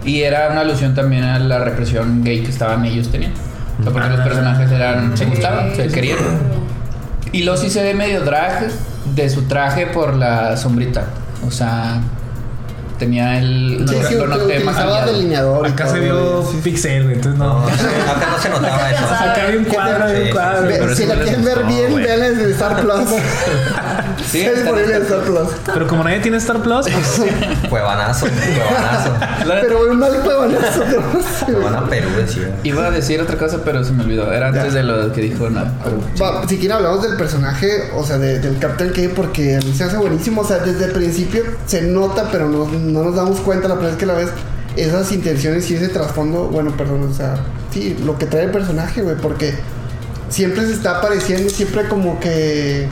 Y era una alusión también a la represión gay que estaban ellos teniendo. O sea, porque los Ah. personajes eran, se Sí. gustaban, se querían. Y sí se ve medio drag de su traje por la sombrita. O sea, tenía el. Sí, lo, sí, lo noté más delineador. Acá todo, se vio sí. pixel, güey. Entonces no. No, acá no se notaba eso. Acá había un cuadro, había un Sí, cuadro. Si la no quieren ver bien, vean en Star Plus. Sí, es disponible en Star Plus. Pero como nadie tiene Star Plus, pues Cuevanazo, cuevanazo. Pero un mal huevonazo. ¿no? Sí, güey. Cuevana Perú, decía. Iba a decir otra cosa, pero se me olvidó. Era antes de lo que dijo nada. Si quieren hablamos del personaje, o sea, de- del Captain K, porque a se hace buenísimo. O sea, desde el principio se nota, pero no, no nos damos cuenta la primera vez que la ves, esas intenciones y ese trasfondo, bueno, perdón, o sea, sí, lo que trae el personaje, güey, porque siempre se está apareciendo, siempre como que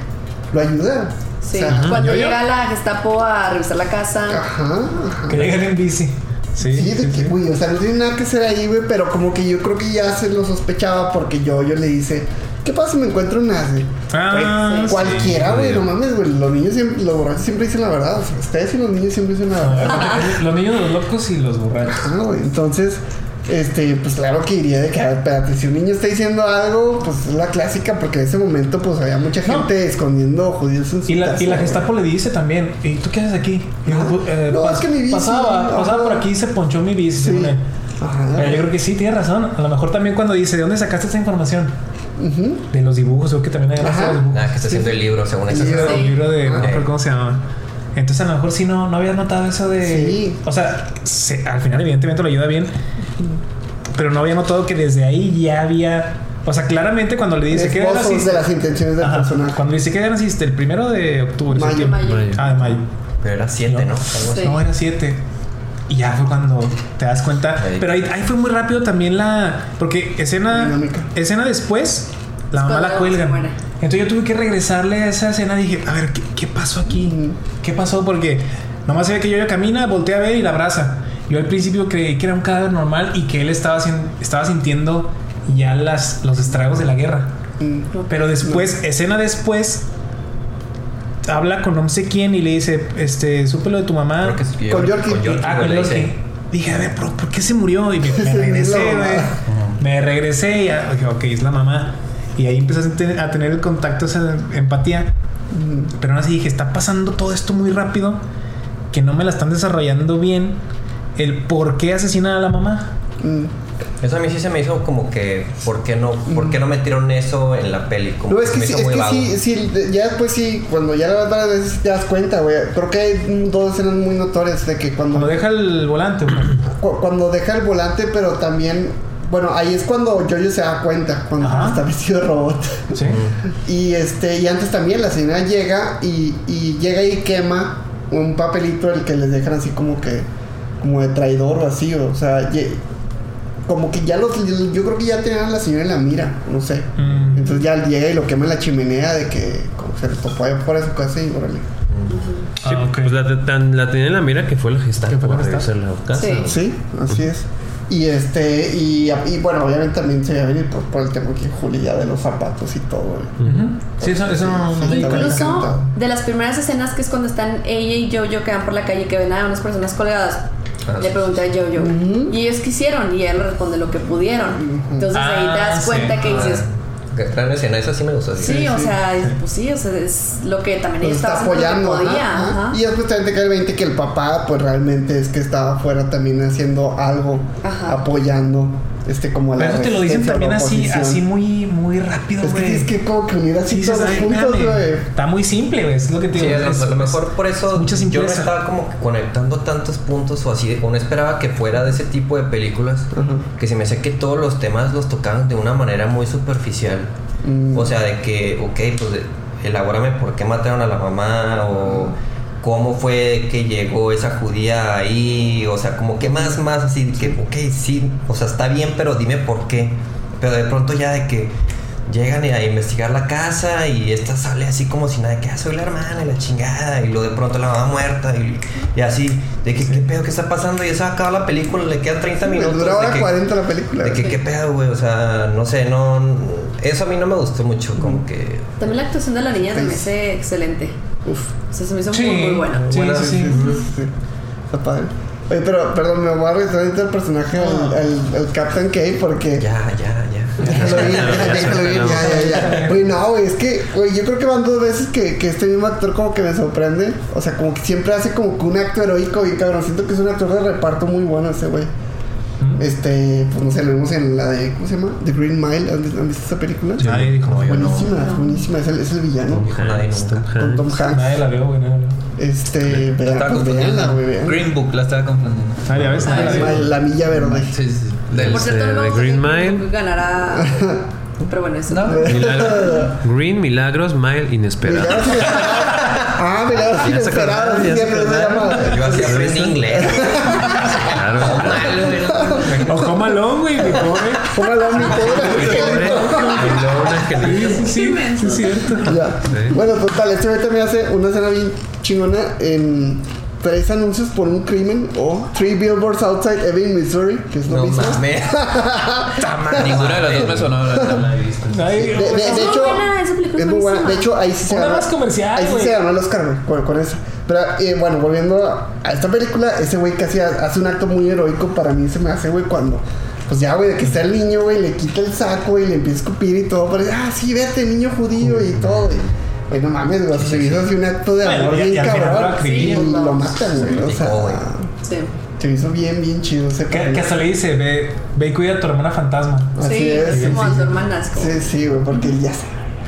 lo ayuda. Sí, O sea, cuando llega la Gestapo a revisar la casa. ajá, ajá. que llegan en bici. Sí. Sí, de sí, que, sí. güey, o sea, no tiene nada que hacer ahí, güey, pero como que yo creo que ya se lo sospechaba porque yo, yo le dice, ¿qué pasa si me encuentro un nazi? Ah, sí. Cualquiera, güey, no mames, güey, los niños siempre, los borrachos siempre dicen la verdad, o sea, ustedes y los niños siempre dicen la verdad. Los niños, los locos y los borrachos. Ajá, güey, entonces, este, pues claro que diría de que, espérate, si un niño está diciendo algo, pues es la clásica, porque en ese momento, pues había mucha No. gente escondiendo judíos en su Y la, casa, y la güey. Gestapo le dice también, ¿y tú qué haces aquí? Yo, Ajá. eh, No, es que mi bici, pasaba, pasaba por aquí y se ponchó mi bici. Sí. según él. Ajá. Yo creo que sí, tiene razón. A lo mejor también cuando dice, ¿de dónde sacaste esta información? Ujú. De los dibujos, o que también hay los dibujos. Nada, que está haciendo el libro, según eso. libro. El libro de, no recuerdo cómo se llama. Entonces a lo mejor sí no, no había notado eso de... Sí. O sea, se- al final evidentemente lo ayuda bien. Pero no había notado que desde ahí ya había... O sea, claramente cuando le dice que naciste... de las intenciones del Ajá, personaje. Cuando le dice que era naciste el primero de octubre. Mayo. Mayo. Ah, de mayo. Pero era siete, ¿no? Algo así. Sí. No, era 7. Y ya fue cuando te das cuenta. Ahí. Pero ahí, ahí fue muy rápido también la. Porque escena. Dinámica. Escena después, la mamá la muere. Entonces yo tuve que regresarle a esa escena. Dije, a ver, ¿qué, qué pasó aquí? ¿Qué pasó? Porque nomás se ve que yo camina, voltea a ver y la abraza. Yo al principio creí que era un cadáver normal y que él estaba, estaba sintiendo ya las, los estragos de la guerra. Mm. Pero después, escena después, habla con no sé quién y le dice, este, supe lo de tu mamá. Creo que es- Con Yorkie. Con Yorkie, Ah, con dice. Dije, a ver, ¿por, por qué se murió? Y me, me regresé, güey. Me regresé y ya, dije, ok, es la mamá. Y ahí empecé a tener, a tener el contacto, esa empatía. Pero aún así dije, está pasando todo esto muy rápido, que no me la están desarrollando bien. El por qué asesinan a la mamá. Mm. Eso a mí sí se me hizo como que, ¿por qué no, ¿por qué no metieron eso en la peli? Como No, es que, sí, es que sí, sí, ya después sí, cuando ya la ves varias veces te das cuenta, güey. Creo que hay dos escenas muy notorias de que cuando, Cuando deja el volante, güey. cu- cuando deja el volante, pero también, bueno, ahí es cuando Jojo se da cuenta, cuando Ajá. está vestido de robot. Sí. Y este, y antes también la señora llega y, y llega y quema un papelito el que les dejan así como que, como de traidor o así, o sea, como que ya los, yo creo que ya tenían a la señora en la mira, no sé. Mm. Entonces ya llega y lo quema en la chimenea de que como se le topó allá por su casa y órale. Sí, Ah. Pues la, tan- la tenía en la mira que fue la Gestapo Que fue la a Gestapo. revisar la casa. Sí. Sí, así es. Y este, y, y bueno, obviamente también se va a venir por, por el tema que Juli ya de los zapatos y todo. güey. Ujú. Sí, eso, eso no, no Sí, bien. Incluso de las primeras escenas que es cuando están ella y Jojo que van por la calle que ven a unas personas colgadas. Ah, Le sí. pregunta a Jojo, Ujú. ¿y ellos qué hicieron? Y él responde lo que pudieron. Entonces ahí te Ah, das cuenta sí. que dices, Qué gran escena, esa sí me gustó. sí, Sí, o sí. sea, pues sí, o sea, es lo que también ella Pues estaba está haciendo lo apoyando. que podía. ajá, ajá. ajá. Y después también te cae el 20 que el papá, pues realmente es que estaba afuera también haciendo algo, Ajá. apoyando, este, como a la Pero eso te lo dicen también así, así muy, muy rápido, Es que que como que unir así Sí, todos espérame. güey. Está muy simple, güey. Es lo que te Sí, digo. a lo, es- a lo mejor por eso yo no estaba como que conectando tantos puntos o así, o no esperaba que fuera de ese tipo de películas, que se me hace que todos los temas los tocaban de una manera muy superficial. Mm. O sea, de que, ok, pues elabórame por qué mataron a la mamá o cómo fue que llegó esa judía ahí, o sea, como que más, más así, que, ok, sí, o sea, está bien, pero dime por qué. Pero de pronto ya de que llegan a investigar la casa y esta sale así como si nada, que ah, soy la hermana y la chingada, y luego de pronto la mamá muerta y, y así, de que qué pedo, qué está pasando, y eso acaba la película, le quedan 30 minutos. Dura de hora que- 40 la película. De que qué pedo, güey, o sea, no sé, no. Eso a mí no me gustó mucho, como que. También la actuación de la niña se me Pues- hace excelente. Uf. O sea, se me hizo Sí. muy, muy buena. Sí, Buena, sí, sí. sí. Está padre. Oye, pero, perdón, me voy a retraer el personaje al, al, al Captain K porque. Ya, ya, ya. Déjalo ir, ya, déjalo ir, ya, ya, ya. Güey, no, güey, es que, güey, yo creo que van dos veces que, que este mismo actor como que me sorprende. O sea, como que siempre hace como que un acto heroico y cabrón. Siento que es un actor de reparto muy bueno ese güey. Este, pues no sé, lo vimos en la de, ¿cómo se llama? The Green Mile. ¿Han, han visto esa película? Nadie dijo. No, yo no. buenísima, buenísima. Es el, es el villano. dijo nadie nunca. Con Tom Hanks. Nadie la vio, güey. Nadie la vio. Este, La vean, estaba pues confundiendo. veanla, güey, vean. Green Book la estaba confundiendo. Ah, ya ves, la milla verde. Sí, sí, sí. Del- Por cierto, de- no me de gusta Green Mile. ganara. Pero bueno, eso. No. Milagro- Green Milagros Mile Inesperado. Milagros inesperados. Ah, milagros llama. Yo así aprendí inglés. Claro. O Home Alone, güey, mi pobre. Mi Pobre. Sí, sí, sí, es cierto. Ya. Sí. Bueno, total, este güey también hace una escena bien chingona en tres anuncios por un crimen o Three Billboards Outside Ebbing, Missouri, que es lo No mismo. mames. Ninguna de las dos me sonó. De, hecho, buena, esa película es muy buena. De hecho, ahí sí se ganó. más comercial, Ahí sí se ganó el Oscar, con, con eso. Pero eh, bueno, volviendo a, esta película, ese güey casi ha- hace un acto muy heroico para mí. Se me hace, güey, cuando. Pues ya, güey, de que está el niño, güey, le quita el saco y le empieza a escupir y todo. Pero, ah, sí, vete, niño judío y todo. Y, güey, no mames, güey, se hizo así un acto de amor y- bien cabrón. y lo matan, güey. O sea. Sí. se hizo bien, bien chido ese Que, que hasta le dice, ve, ve y cuida a tu hermana fantasma. Así sí, es, sí, como sí, a tu sí. hermana. Sí, sí, güey, porque ya sé.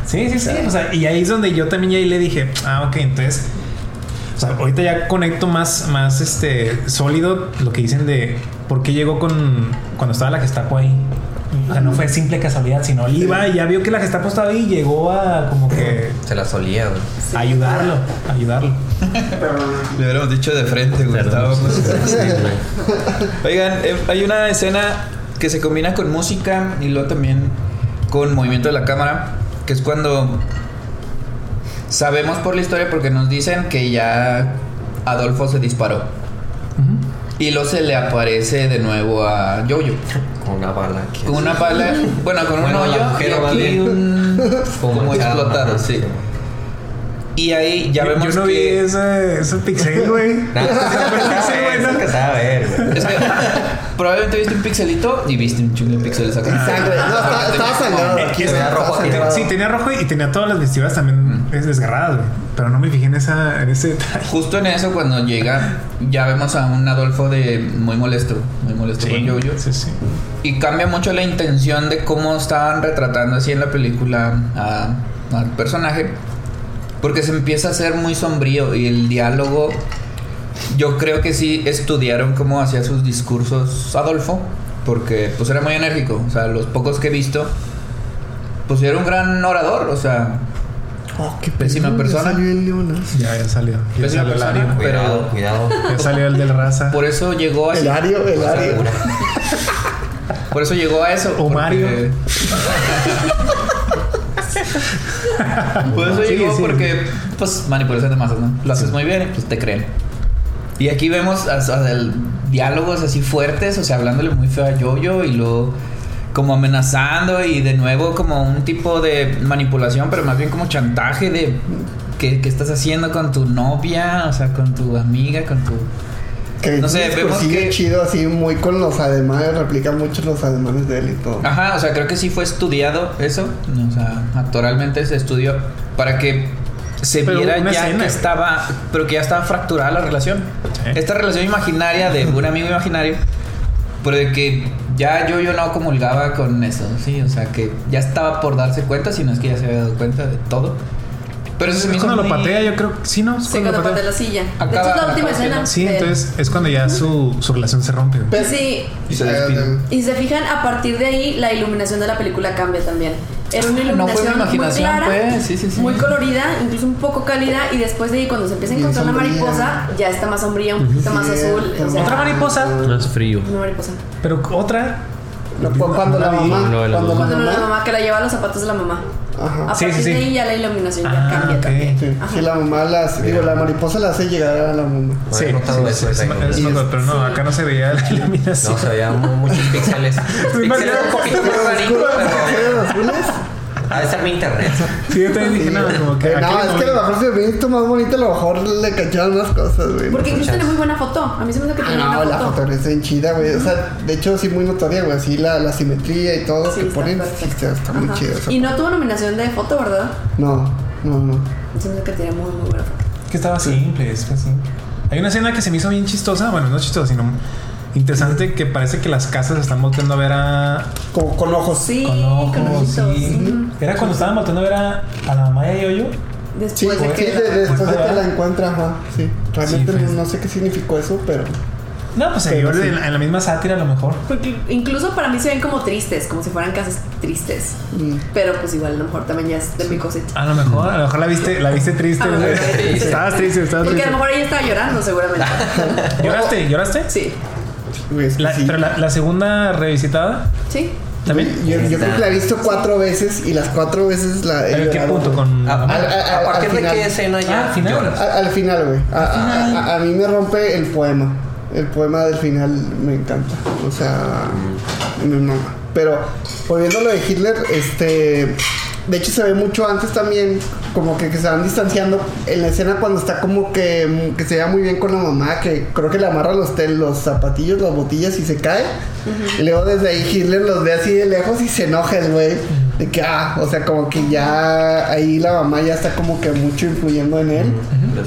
Sí, sí, sí. O sea, y ahí es donde yo también ya ahí le dije, ah, ok, entonces. O sea, ahorita ya conecto más, más este sólido lo que dicen de por qué llegó con cuando estaba la Gestapo ahí. O sea, no fue simple casualidad, sino él iba y ya vio que la Gestapo estaba ahí y llegó a como que Se la solía, güey. a ayudarlo, a ayudarlo. Le hubiéramos dicho de frente. Estábamos- güey. Oigan, eh, hay una escena que se combina con música y luego también con movimiento de la cámara, que es cuando sabemos por la historia porque nos dicen que ya Adolfo se disparó. Y luego se le aparece de nuevo a Jojo. Con una bala aquí. Con una bala, bueno, con un hoyo y aquí un como explotado, sí. Y ahí ya yo, vemos yo no que vi ese, ese pixel, güey. Nah, Sí, güey, ¿no? es que sabe ver, güey. Es que probablemente viste un pixelito y viste un chingo de píxeles acá. Sangre. No, estaba, rojo sangrado. Sí, tenía rojo y tenía todas las vestiduras también es desgarradas, güey. Pero no me fijé en esa, en ese detalle. Justo en eso cuando llega ya vemos a un Adolfo de muy molesto, muy molesto con Jojo. sí, sí. Y cambia mucho la intención de cómo estaban retratando así en la película a- al personaje. Porque se empieza a hacer muy sombrío y el diálogo. Yo creo que sí estudiaron cómo hacía sus discursos Adolfo. Porque pues era muy enérgico. O sea, los pocos que he visto. Pues era un gran orador. O sea, Oh, qué Pésima pedo, ya persona. salió el Leonas. Ya, ya salió. Ya Pésima salió el persona. Ario. Cuidado, cuidado. Ya salió el del raza. por eso llegó así. El Ario, el Ario. Por eso llegó a eso. O porque- Mario. Por eso Sí, llegó sí. porque, pues, manipulación de masas, ¿no? Lo haces muy bien y pues te creen. Y aquí vemos sea, el- diálogos así fuertes, o sea, hablándole muy feo a Yoyo y luego como amenazando y de nuevo como un tipo de manipulación, pero más bien como chantaje de qué, qué estás haciendo con tu novia, o sea, con tu amiga, con tu... Que No sé, un vemos que- chido así, muy con los ademanes, replica mucho los ademanes de él y todo. Ajá, o sea, creo que sí fue estudiado eso, o sea, actoralmente se estudió para que se Pero viera ya escena, que estaba, pero que ya estaba fracturada la relación. Esta relación imaginaria de un amigo imaginario, pero de que ya yo yo no comulgaba con eso, sí, o sea, que ya estaba por darse cuenta, si no es que ya se había dado cuenta de todo. Pero eso se me hizo cuando lo patea, yo creo que sí, ¿no? Es Sí, cuando patea la silla. De hecho, es la última escena. Sí, entonces es cuando ya su, su relación se rompe. Sí, Y se despide. y se fijan, a partir de ahí, la iluminación de la película cambia también. Era una Ah, no fue mi iluminación muy clara, pues, sí, sí, sí. muy colorida, incluso un poco cálida, y después de ahí, cuando se empieza a encontrar la mariposa, ya está más sombría, un poquito más azul. O sea, Otra mariposa, Más frío. Una mariposa. pero otra No, cuando la mamá. Cuando la mamá que la lleva a los zapatos de la mamá. Ajá. A Sí, partir sí, sí. de ahí ya la iluminación ya Ah, cambia ok. también. Sí, la mamá las. Digo, la mariposa la hace llegar a la mamá. Sí, pero no, acá no se veía la iluminación. No, se veían mu- muchos píxeles. píxeles un poquito más raritos, pero ¿Eran azules? Ha de ser mi internet. Sí, yo también dije, no, como que. Eh, no, es que a lo mejor se ve esto más bonito, a lo mejor le cachaban más cosas, güey. Porque incluso tiene muy buena foto. A mí se me hace que Ah, tiene no, buena la foto. fotografía está bien chida, güey. O sea, de hecho, sí, muy notoria, güey. Así la, la simetría y todo que ponen. está, muy chido. Y no tuvo nominación de foto, ¿verdad? No, no, no. Se me hace que tiene muy, muy buena foto. Que estaba simple, es así. Hay una escena que se me hizo bien chistosa, bueno, no chistosa, sino interesante, que parece que las casas están volteando a ver a. Como con ojos. Sí, con ojos, ojitos. sí. Era cuando estaban volteando a ver a, a la mamá de Yoyo. Sí, Después de sí, que. de- después de la encuentra. Sí. Realmente Sí, no, pues. no sé qué significó eso, pero. No, pues se Pero vio sí. en, la- en la misma sátira a lo mejor. Porque incluso para mí se ven como tristes, como si fueran casas tristes. mm. Pero pues igual, a lo mejor también ya es de mi cosecha. A lo mejor, a lo mejor la viste, la viste triste. Vi triste. Estabas triste, estabas Porque a lo mejor ella estaba llorando, seguramente. ¿Lloraste? ¿Lloraste? Sí, Güey, La- sí. Pero la, la segunda revisitada sí. también. Yo, yo creo que la he visto cuatro veces y las cuatro veces la he ¿Pero qué punto? Con. A, al- a- a partir de qué escena ya Ah, al final. A- al final, güey. A, a- a- a mí me rompe el poema. El poema del final me encanta. O sea, me mama. Pero volviendo a lo de Hitler, este. De hecho, se ve mucho antes también, como que, que se van distanciando en la escena cuando está como que, que se vea muy bien con la mamá, que creo que le amarra los, tel- los zapatillos, las botillas y se cae. Y luego desde ahí Hitler los ve así de lejos y se enoja el güey. De que, ah, o sea, como que ya ahí la mamá ya está como que mucho influyendo en él.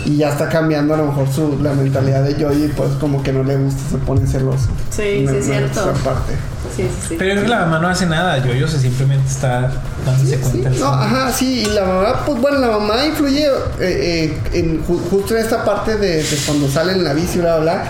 Y ya está cambiando a lo mejor su, la mentalidad de Joey y pues como que no le gusta, se pone celoso. Sí, sí, es cierto. Esa parte. Sí, sí, sí. Pero yo creo que la mamá no hace nada. Yoyo se simplemente está dándose Sí, cuenta. no, ajá, sí, y la mamá, pues bueno, la mamá influye eh, eh, en, ju- justo en esta parte de, de cuando sale en la bici, bla, bla, bla,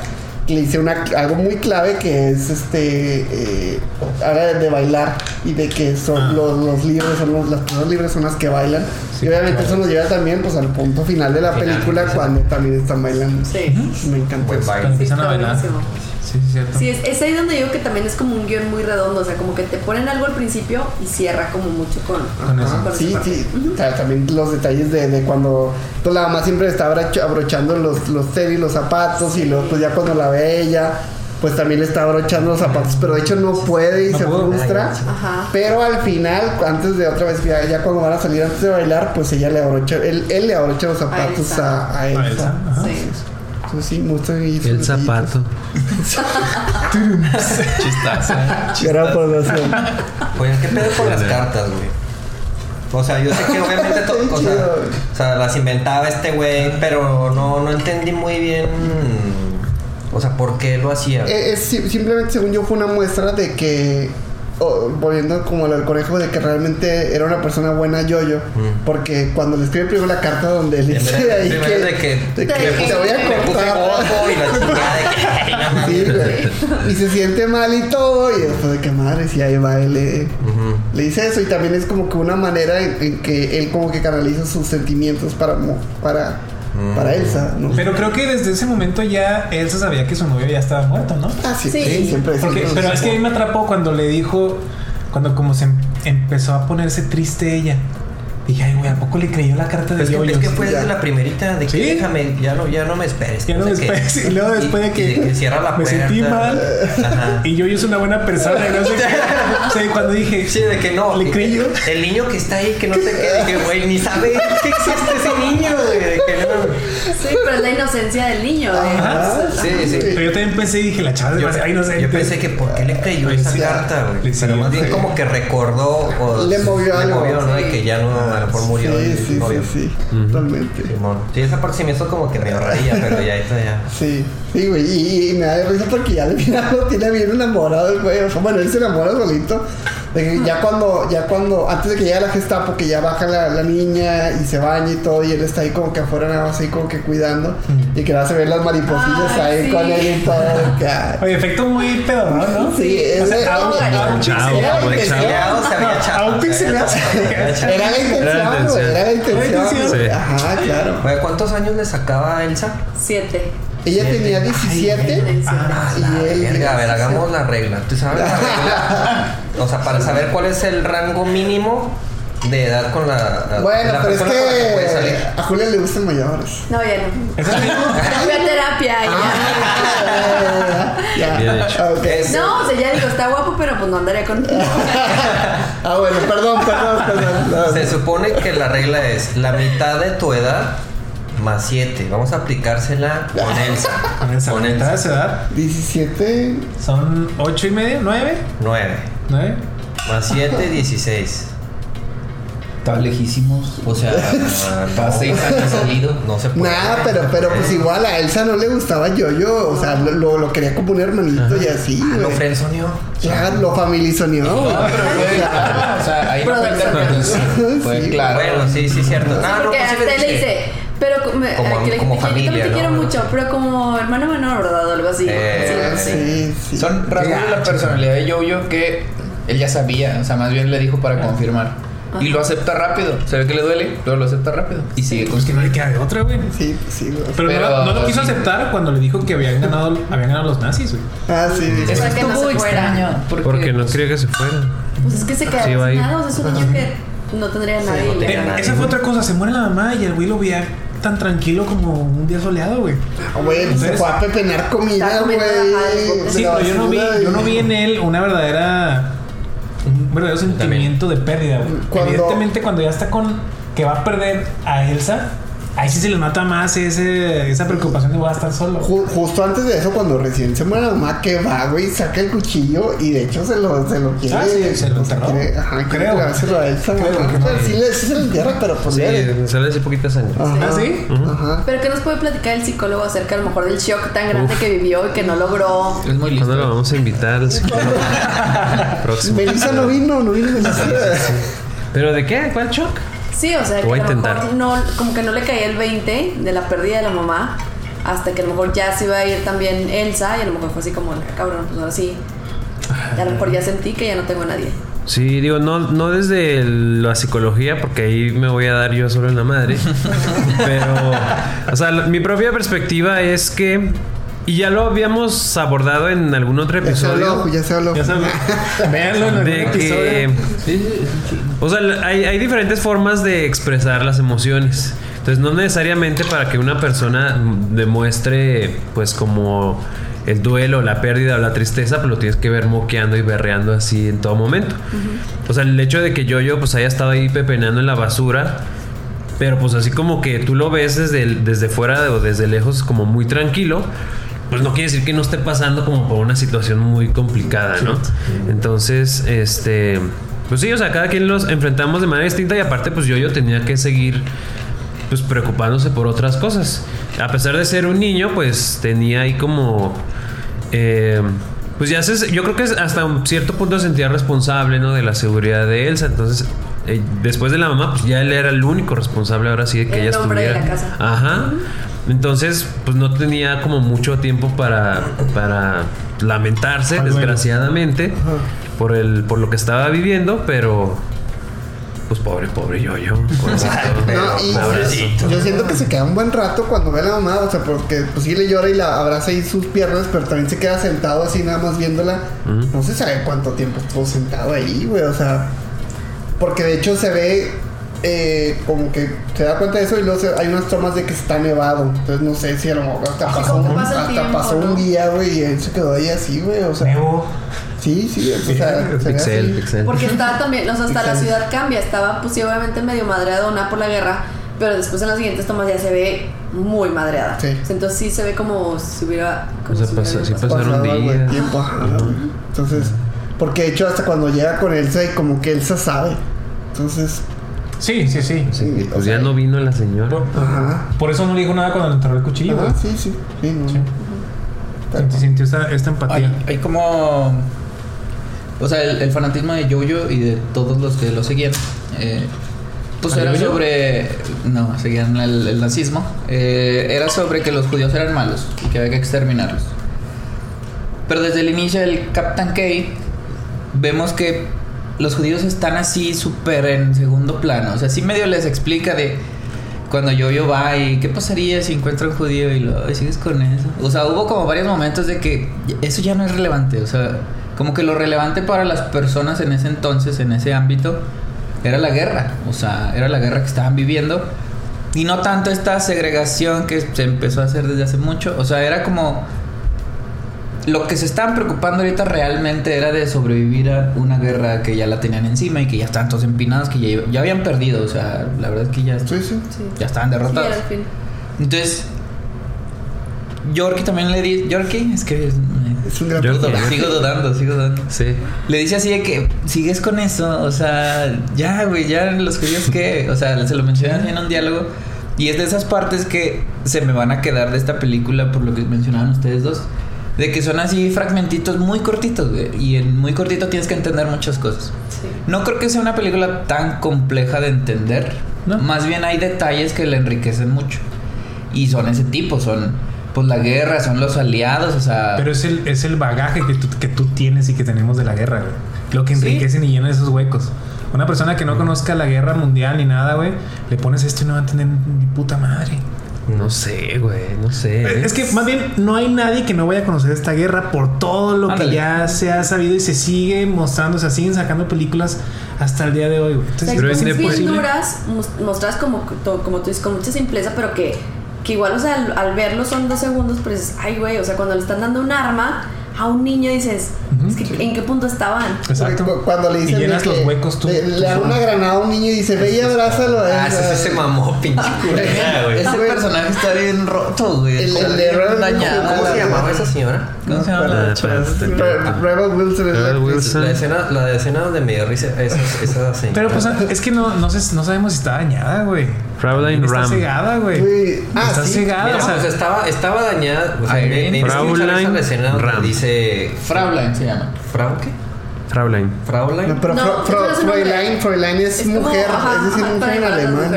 que le hice una, algo muy clave que es este, eh, ahora de, bailar y de que son Ah. los, los libres, son los, las personas libres son las que bailan. Sí, y obviamente claro. eso nos lleva también pues al punto final de la Final, película sí. cuando también están bailando. Sí. Me encanta. Empiezan Sí, a está bailar. buenísimo. Sí, sí, cierto. Sí, es, es ahí donde digo que también es como un guion muy redondo, o sea, como que te ponen algo al principio y cierra como mucho con, Con eso. Con sí, sí. O sea, también los detalles de, de cuando pues, la mamá siempre está abroch- abrochando los, los tenis, los zapatos, y luego pues ya cuando la ve ella, pues también le está abrochando los zapatos, pero de hecho no puede y No se puedo. frustra. Ajá. Pero al final, antes de otra vez, ya, ya cuando van a salir antes de bailar, pues ella le abrocha, él, él le abrocha los zapatos Elsa. a, a A Elsa. Sí. Entonces sí, El zapato. Chistaza. Gran población. Pues, ¿qué pedo con las cartas, güey? O sea, yo sé que obviamente todo, o, sea, Chido. o sea, las inventaba este güey, pero no, no entendí muy bien. O sea, por qué lo hacía. Eh, es si- simplemente, según yo, fue una muestra de que, volviendo como al conejo, de que realmente era una persona buena Yoyo. Mm. Porque cuando le escribe primero la carta donde le dice ahí que, de que de que te voy a cortar. y. Sí. Y se siente mal y todo. Y después de que madre, si ahí va, él le, le dice eso. Y también es como que una manera en, en que él como que canaliza sus sentimientos para, para, Mm. para Elsa, ¿no? Pero creo que desde ese momento ya Elsa sabía que su novio ya estaba muerto, ¿no? ah, sí, Sí. sí, siempre Porque, siempre- pero es que a mí me atrapó cuando le dijo, cuando como se em- empezó a ponerse triste ella. Dije, ay, güey, ¿a poco le creyó la carta de Es que, Yoyo? es que fue desde la primerita de que ¿Sí? déjame, ya no, ya no me esperes. Ya no me esperes. Y luego después de que cierra la me puerta. sentí mal. Ajá. Y Yoyo es una buena persona. y no sé qué. O sea, cuando dije, Sí, de que no. ¿Le creyó? El niño que está ahí, que no sé qué, dije, güey, ni sabe que existe ese niño, güey. De que no. Sí, pero es la inocencia del niño. de- Ajá, Sí, sí. Pero yo también pensé y dije, la chava es Yo, demasiado inocente. yo pensé que por qué le creyó esa carta, güey. Le Pero más bien como que recordó o Le movió algo. movió, ¿no? Sí. De que ya no, lo mejor murió Sí, sí, sí, sí, totalmente. Sí, esa parte sí me hizo como que me ahorraría, pero ya está ya. Sí, sí, güey. Y, y me da risa porque ya al final lo tiene bien enamorado el güey. O sea, bueno, él se enamora solito. De que ya cuando, ya cuando, antes de que llegue la Gestapo, que ya baja la, la niña y se baña y todo, y él está ahí como que afuera nada más ahí como que cuidando, y que va a ver las mariposillas ahí sí. con él y todo. que. Oye, efecto muy pedorrón, ¿no? Sí, ese- a un- se había echado. a un Era la intención, güey, era la intención. Ajá, claro. Oye, ¿cuántos años le sacaba a Elsa? Siete. Ella tenía 17 Ah, y la él. verga, a ver, hagamos la regla. ¿Tú sabes la regla? O sea, para saber cuál es el rango mínimo de edad con la, Bueno, la pero es persona con la que puede que salir. a Julia le gustan mayores. No, ya no. La- Fui a terapia y Ah, ya. Es- ya. No, o sea, ya digo, está guapo, pero pues no andaría con. Ah, bueno, perdón, perdón, perdón. No, Se supone que la regla es la mitad de tu edad más 7. Vamos a aplicársela con Elsa. Con esa Con Elsa. esa edad 17. son ocho y medio, nueve, 9. nueve. Más 7, 16. Estaba lejísimos. O sea, no, seis años salido. no se puede. Nada, pero, pero pues igual a Elsa no le gustaba yo-yo. O sea, lo, lo, lo quería como un hermanito y así. Ah, lo frenzoneó. Claro, lo familizoneó. No, pero fue claro. O sea, ahí no fue interpretación. Fue Sí. claro. Bueno, sí, sí, cierto. No, no, Porque pues sí hasta le dice, pero me- Como- que como yo familia, te ¿no? quiero mucho, pero como hermano menor, ¿verdad? O algo así. Eh, sí, sí. Sí, sí. Son rasgos de la personalidad de Jojo que él ya sabía, o sea, más bien le dijo para confirmar. Y lo acepta rápido. Se ve que le duele, pero lo acepta rápido. Y sigue con Pues que no le queda de otra, güey. Sí, sí, güey. Pero, Pero- no, no lo quiso sí. aceptar cuando le dijo que habían ganado, habían ganado los nazis, güey. Ah, sí. sí. Para que no se fuera. Porque no quería que se fuera. Pues es que se ahí. sin nada, o sea, es un niño que no tendría nadie. y le tenía gana. nadie. esa fue otra cosa, se muere la mamá y el güey lo veía tan tranquilo como un día soleado, güey. Ah, Güey, se fue a pepenar comida, güey. Sí, pero yo no vi, yo no vi en él una verdadera un verdadero sentimiento de pérdida, güey. Evidentemente cuando ya está con que va a perder a Elsa, ahí sí se le nota más ese, esa preocupación de voy a estar solo. Ju- justo antes de eso, cuando recién se muere la mamá, que va, güey, saca el cuchillo y de hecho se lo, se lo quiere. Ah, sí, se lo enterró. quiere- Ajá, quiere Creo. clavárselo a Elsa. Creo que sí, le, sí se lo entierra, pero pues Sí, sale así poquita sangre. Ajá. ¿Ah, sí? Ajá. Pero ¿qué nos puede platicar el psicólogo acerca a lo mejor del shock tan grande que vivió y que no logró? Es muy listo. ¿Cuándo lo vamos a invitar al psicólogo? Próximo. Melissa no vino, no vino Melissa. ¿Pero de qué? ¿Cuál shock? Sí, o sea, que Voy a a lo mejor no, como que no le caía el 20 de la pérdida de la mamá, hasta que a lo mejor ya se iba a ir también Elsa, y a lo mejor fue así como, "Ah, cabrón, pues ahora sí. Y a lo mejor ya sentí que ya no tengo a nadie. Sí, digo, no, no desde la psicología, porque ahí me voy a dar yo solo en la madre. Pero, o sea, mi propia perspectiva es que, y ya lo habíamos abordado en algún otro Ya se habló, episodio, ya se habló. Ya sabes, véanlo en de algún que, episodio. o sea, hay, hay diferentes formas de expresar las emociones. Entonces, no necesariamente para que una persona demuestre, pues, como el duelo, la pérdida o la tristeza, pues lo tienes que ver moqueando y berreando así en todo momento. O sea, el hecho de que yo, yo, pues haya estado ahí pepenando en la basura, pero pues así como que tú lo ves desde, el- desde fuera o desde lejos como muy tranquilo, pues no quiere decir que no esté pasando como por una situación muy complicada, ¿no? Entonces, este, pues sí, o sea, cada quien los enfrentamos de manera distinta y aparte pues yo, yo tenía que seguir pues preocupándose por otras cosas. A pesar de ser un niño, pues tenía ahí como... eh, pues ya se, yo creo que hasta un cierto punto se sentía responsable, ¿no? De la seguridad de Elsa. Entonces, eh, después de la mamá, pues ya él era el único responsable ahora sí de que El ella hombre de estuviera. la casa. Ajá. Entonces, pues no tenía como mucho tiempo para, para lamentarse, Al desgraciadamente, por el, por lo que estaba viviendo, pero pues pobre, pobre yo, yo. No, y pobrecito. yo siento que se queda un buen rato cuando ve a la mamá, o sea, porque pues sí le llora y la abraza ahí sus piernas, pero también se queda sentado así nada más viéndola. No se sabe cuánto tiempo estuvo sentado ahí, güey, o sea, porque de hecho se ve eh, como que se da cuenta de eso y luego se- hay unas tomas de que está nevado, entonces no sé si a lo mejor hasta Sí, pasó, un, pasa hasta tiempo, pasó ¿no? un día, güey, y él se quedó ahí así, güey, o sea, Nevo. sí, sí, o sea, se Pixel, pixel. Porque estaba también, o sea, hasta la ciudad cambia. Estaba, pues sí, obviamente medio madreadona por la guerra, pero después en las siguientes tomas ya se ve muy madreada. Sí. Entonces sí se ve como si hubiera. Como O sea, si pasa- hubiera sí. Pasaron Pasado algo de días. tiempo, ajá. Entonces, porque de hecho hasta cuando llega con Elsa y como que Elsa sabe. Entonces, Sí, sí, sí. sí, o Pues sea, ya no vino la señora. Ajá. Por eso no le dijo nada cuando le enterró el cuchillo. Ajá, sí, sí. sí, no. Sí. Sintió esta, esta empatía. Hay, hay como O sea, el, el fanatismo de Jojo y de todos los que lo seguían. eh, pues ¿A era Jojo? sobre. No, seguían el, el nazismo. eh, era sobre que los judíos eran malos y que había que exterminarlos. Pero desde el inicio del Captain K vemos que los judíos están así súper en segundo plano. O sea, sí medio les explica de cuando Yo-Yo va y qué pasaría si encuentra un judío y lo "Ay, sigues con eso. O sea, hubo como varios momentos de que eso ya no es relevante. O sea, como que lo relevante para las personas en ese entonces, en ese ámbito, era la guerra. O sea, era la guerra que estaban viviendo. Y no tanto esta segregación que se empezó a hacer desde hace mucho. O sea, era como lo que se estaban preocupando ahorita realmente era de sobrevivir a una guerra que ya la tenían encima y que ya estaban todos empinados, que ya, ya habían perdido. O sea, la verdad es que ya, Sí, sí. Sí. ya estaban Sí, derrotados. al fin. Entonces, Yorkie también le dice, Yorkie, es que Es un gran personaje. sigo dudando, sigo dudando. Sí. Le dice así de que sigues con eso, o sea, ya, güey, ya los judíos que, o sea, se lo mencionan en un diálogo y es de esas partes que se me van a quedar de esta película por lo que mencionaban ustedes dos, de que son así fragmentitos muy cortitos, güey, y en muy cortito tienes que entender muchas cosas. Sí. No creo que sea una película tan compleja de entender. No. Más bien hay detalles que la enriquecen mucho. Y son ese tipo, son pues la guerra, son los aliados, o sea... Pero es el, es el bagaje que tú, que tú tienes y que tenemos de la guerra, güey. Lo que Sí. enriquecen y llenan esos huecos. Una persona que no conozca la guerra mundial ni nada, güey, le pones esto y no va a entender ni puta madre. No sé, güey, no sé. Es que más bien no hay nadie que no vaya a conocer esta guerra por todo lo Ándale. que ya se ha sabido y se sigue mostrando, o sea, siguen sacando películas hasta el día de hoy, güey. Entonces, Pero es mos- mostradas como, como tú dices, con mucha simpleza, pero que, que igual, o sea, al, al verlo son dos segundos, pero dices, ay, güey, o sea, cuando le están dando un arma a un niño dices, es que, ¿en qué punto estaban? exacto. Cu- Cuando le Y dicen de llenas que los huecos tú. Le, le dan solo. una granada a un niño y dice, ve y abrázalo. Ah, ese se mamó, pinche culera, güey. Ese personaje está bien roto, güey. El- Está el de ¿Cómo se llamaba esa señora? ¿Cómo se llama la chava? espérate. Re- Rebel Wilson la escena, la escena donde me dio risa, esa, esa señora. Pero pues es que no, no, sé, no sabemos si está dañada, güey. Fraulein Está Ram. cegada, güey. Ah, está sí. cegada, Mira, o sea, pues estaba, estaba dañada. O sea, me, me Ram. dice. Fraulein se llama. ¿Frau qué? Fraulein. ¿Fraulein? No, pero No, Fro- eso es como, mujer, ajá, es decir, mujer en alemán.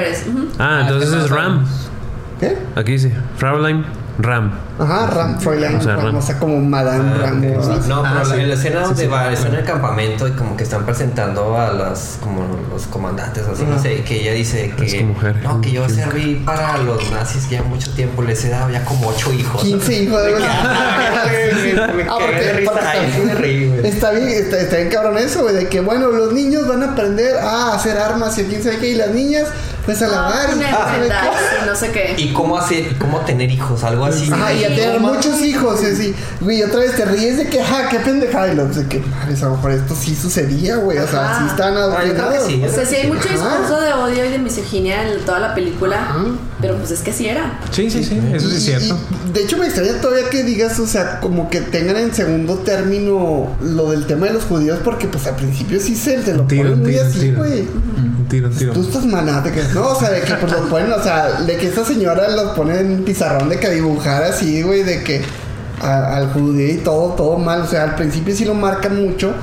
Ah, entonces ¿qué es pasa? Ram. ¿Qué? Aquí dice Fraulein Ram. Ajá, Ram, Fräulein, O sea, Ram, Ram. o sea, como Madame Ah, Ram. No, pero Ah, la, sí. en la escena donde sí, va, está en el campamento y como que están presentando a las, como los comandantes, así, no sé, que ella dice que, mujer. no, que yo serví para los nazis ya mucho tiempo, les he dado ya como ocho hijos. 15 hijos de Ah, Me porque-. Está bien, está, está bien cabrón eso, güey, de que bueno, los niños van a aprender a hacer armas y a quién sabe qué, y las niñas, pues a lavar qué. y no sé qué. Y cómo hacer, cómo tener hijos, algo así. Ajá, y a tener ¿Cómo? muchos hijos, y así, güey, otra vez te ríes de que, ajá, qué pendejada, y lo de que, madre, a lo mejor esto sí sucedía, güey, o sea, sí están Ah, adoctrinados. sí. O sea, sí hay mucho discurso de odio y de misoginia en toda la película, Ajá. pero pues es que sí era. sí, sí, sí, eso sí es cierto. y, de hecho, me extraña todavía que digas, o sea, como que tengan en segundo término lo del tema de los judíos, porque pues al principio sí se te lo ponen un muy así, güey. Tiro, tiro. Tú estás maná, de que no, o sea, de que pues los ponen, o sea, de que esta señora los pone en pizarrón de que dibujar así, güey, de que al judío y todo, todo mal, o sea, al principio sí lo marcan mucho,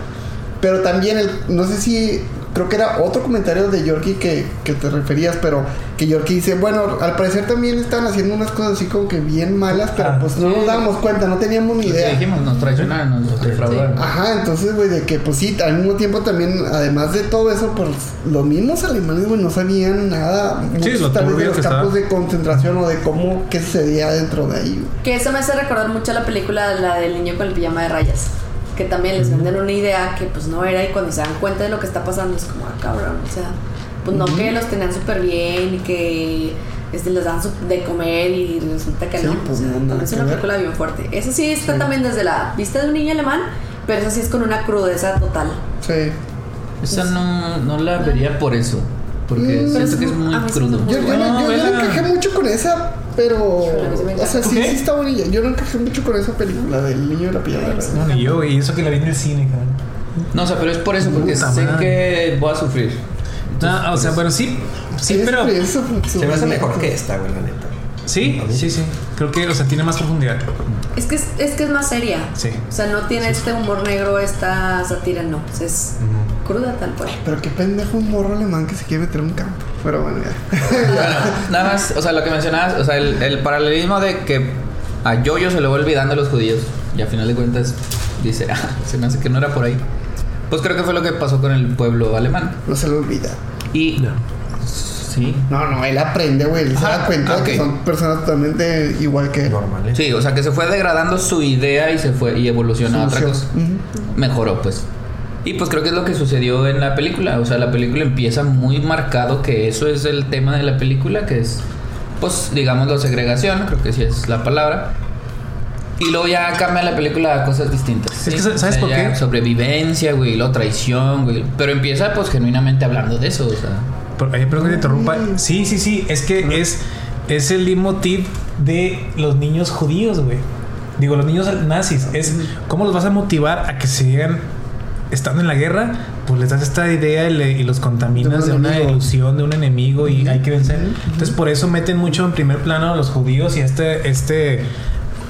pero también el, no sé si, creo que era otro comentario de Yorkie que, que te referías, pero que Yorkie dice, bueno, al parecer también están haciendo unas cosas así como que bien malas, pero Ah. pues no nos dábamos cuenta, no teníamos ni idea. dijimos, nos traicionaron, nos defraudaron. Ajá, entonces, güey, de que, pues sí, al mismo tiempo también, además de todo eso, pues los mismos alemanes, güey, no sabían nada, muchos lo tal vez de los que campos estaba. de concentración o de cómo, qué sucedía dentro de ahí. Que eso me hace recordar mucho a la película, la del niño con el pijama de rayas. Que también les venden una idea que pues no era y cuando se dan cuenta de lo que está pasando es como, ah, cabrón, o sea, pues no que los tenían súper bien y que este, les dan de comer y resulta que Sí, no. pues, o sea, no, es una película bien fuerte. Esa sí está también desde la vista de un niño alemán, pero esa sí es con una crudeza total. Sí. Esa no, no la vería por eso. Porque Mm. siento que es muy sí crudo. me Yo, yo, yo, yo vela. encajé mucho con esa, pero. O sea, sí, sí está bonita. Yo no encajé mucho con esa película del niño de la rayas. No, ni yo, güey. Y eso que la vi en el cine, cabrón. No, o sea, pero es por eso, porque Puta sé madre. que voy a sufrir. No, o sea, pero sí, sí, Es pero. Se me hace mejor que esta, güey, la neta. Sí, sí, sí. Creo que, o sea, tiene más profundidad. Es que es, es que es más seria. Sí. O sea, no tiene este humor negro, esta sátira, no. O sea, es cruda tal cual. Pero qué pendejo un morro alemán que se quiere meter en un campo. Pero bueno, ya. Bueno, nada más, o sea, lo que mencionabas, o sea, el, el paralelismo de que a Yoyo se le va olvidando a los judíos y al final de cuentas dice, ah, se me hace que no era por ahí. Pues creo que fue lo que pasó con el pueblo alemán. No se lo olvida. Y. Sí. No, no, él aprende, güey. Él se da cuenta de que ok. son personas totalmente igual que. Normales. Sí, o sea, que se fue degradando su idea y se fue y evolucionó a otra cosa. Ujú. Mejoró, pues. Y pues creo que es lo que sucedió en la película. O sea, la película empieza muy marcado que eso es el tema de la película, que es, pues, digamos, la segregación, creo que sí es la palabra. Y luego ya cambia la película a cosas distintas. Es que, ¿sí? ¿sabes por ya qué? Sobrevivencia, güey, la traición, güey. Pero empieza, pues, genuinamente hablando de eso, o sea. Por- eh, perdón que te interrumpa. Sí, sí, sí. Es que es, es el leitmotiv de los niños judíos, güey. Digo, los niños nazis. Es cómo los vas a motivar a que sigan estando en la guerra. Pues les das esta idea y, le- y los contaminas De de un una ilusión, de un enemigo y hay que vencer. Entonces, por eso meten mucho en primer plano a los judíos y este, este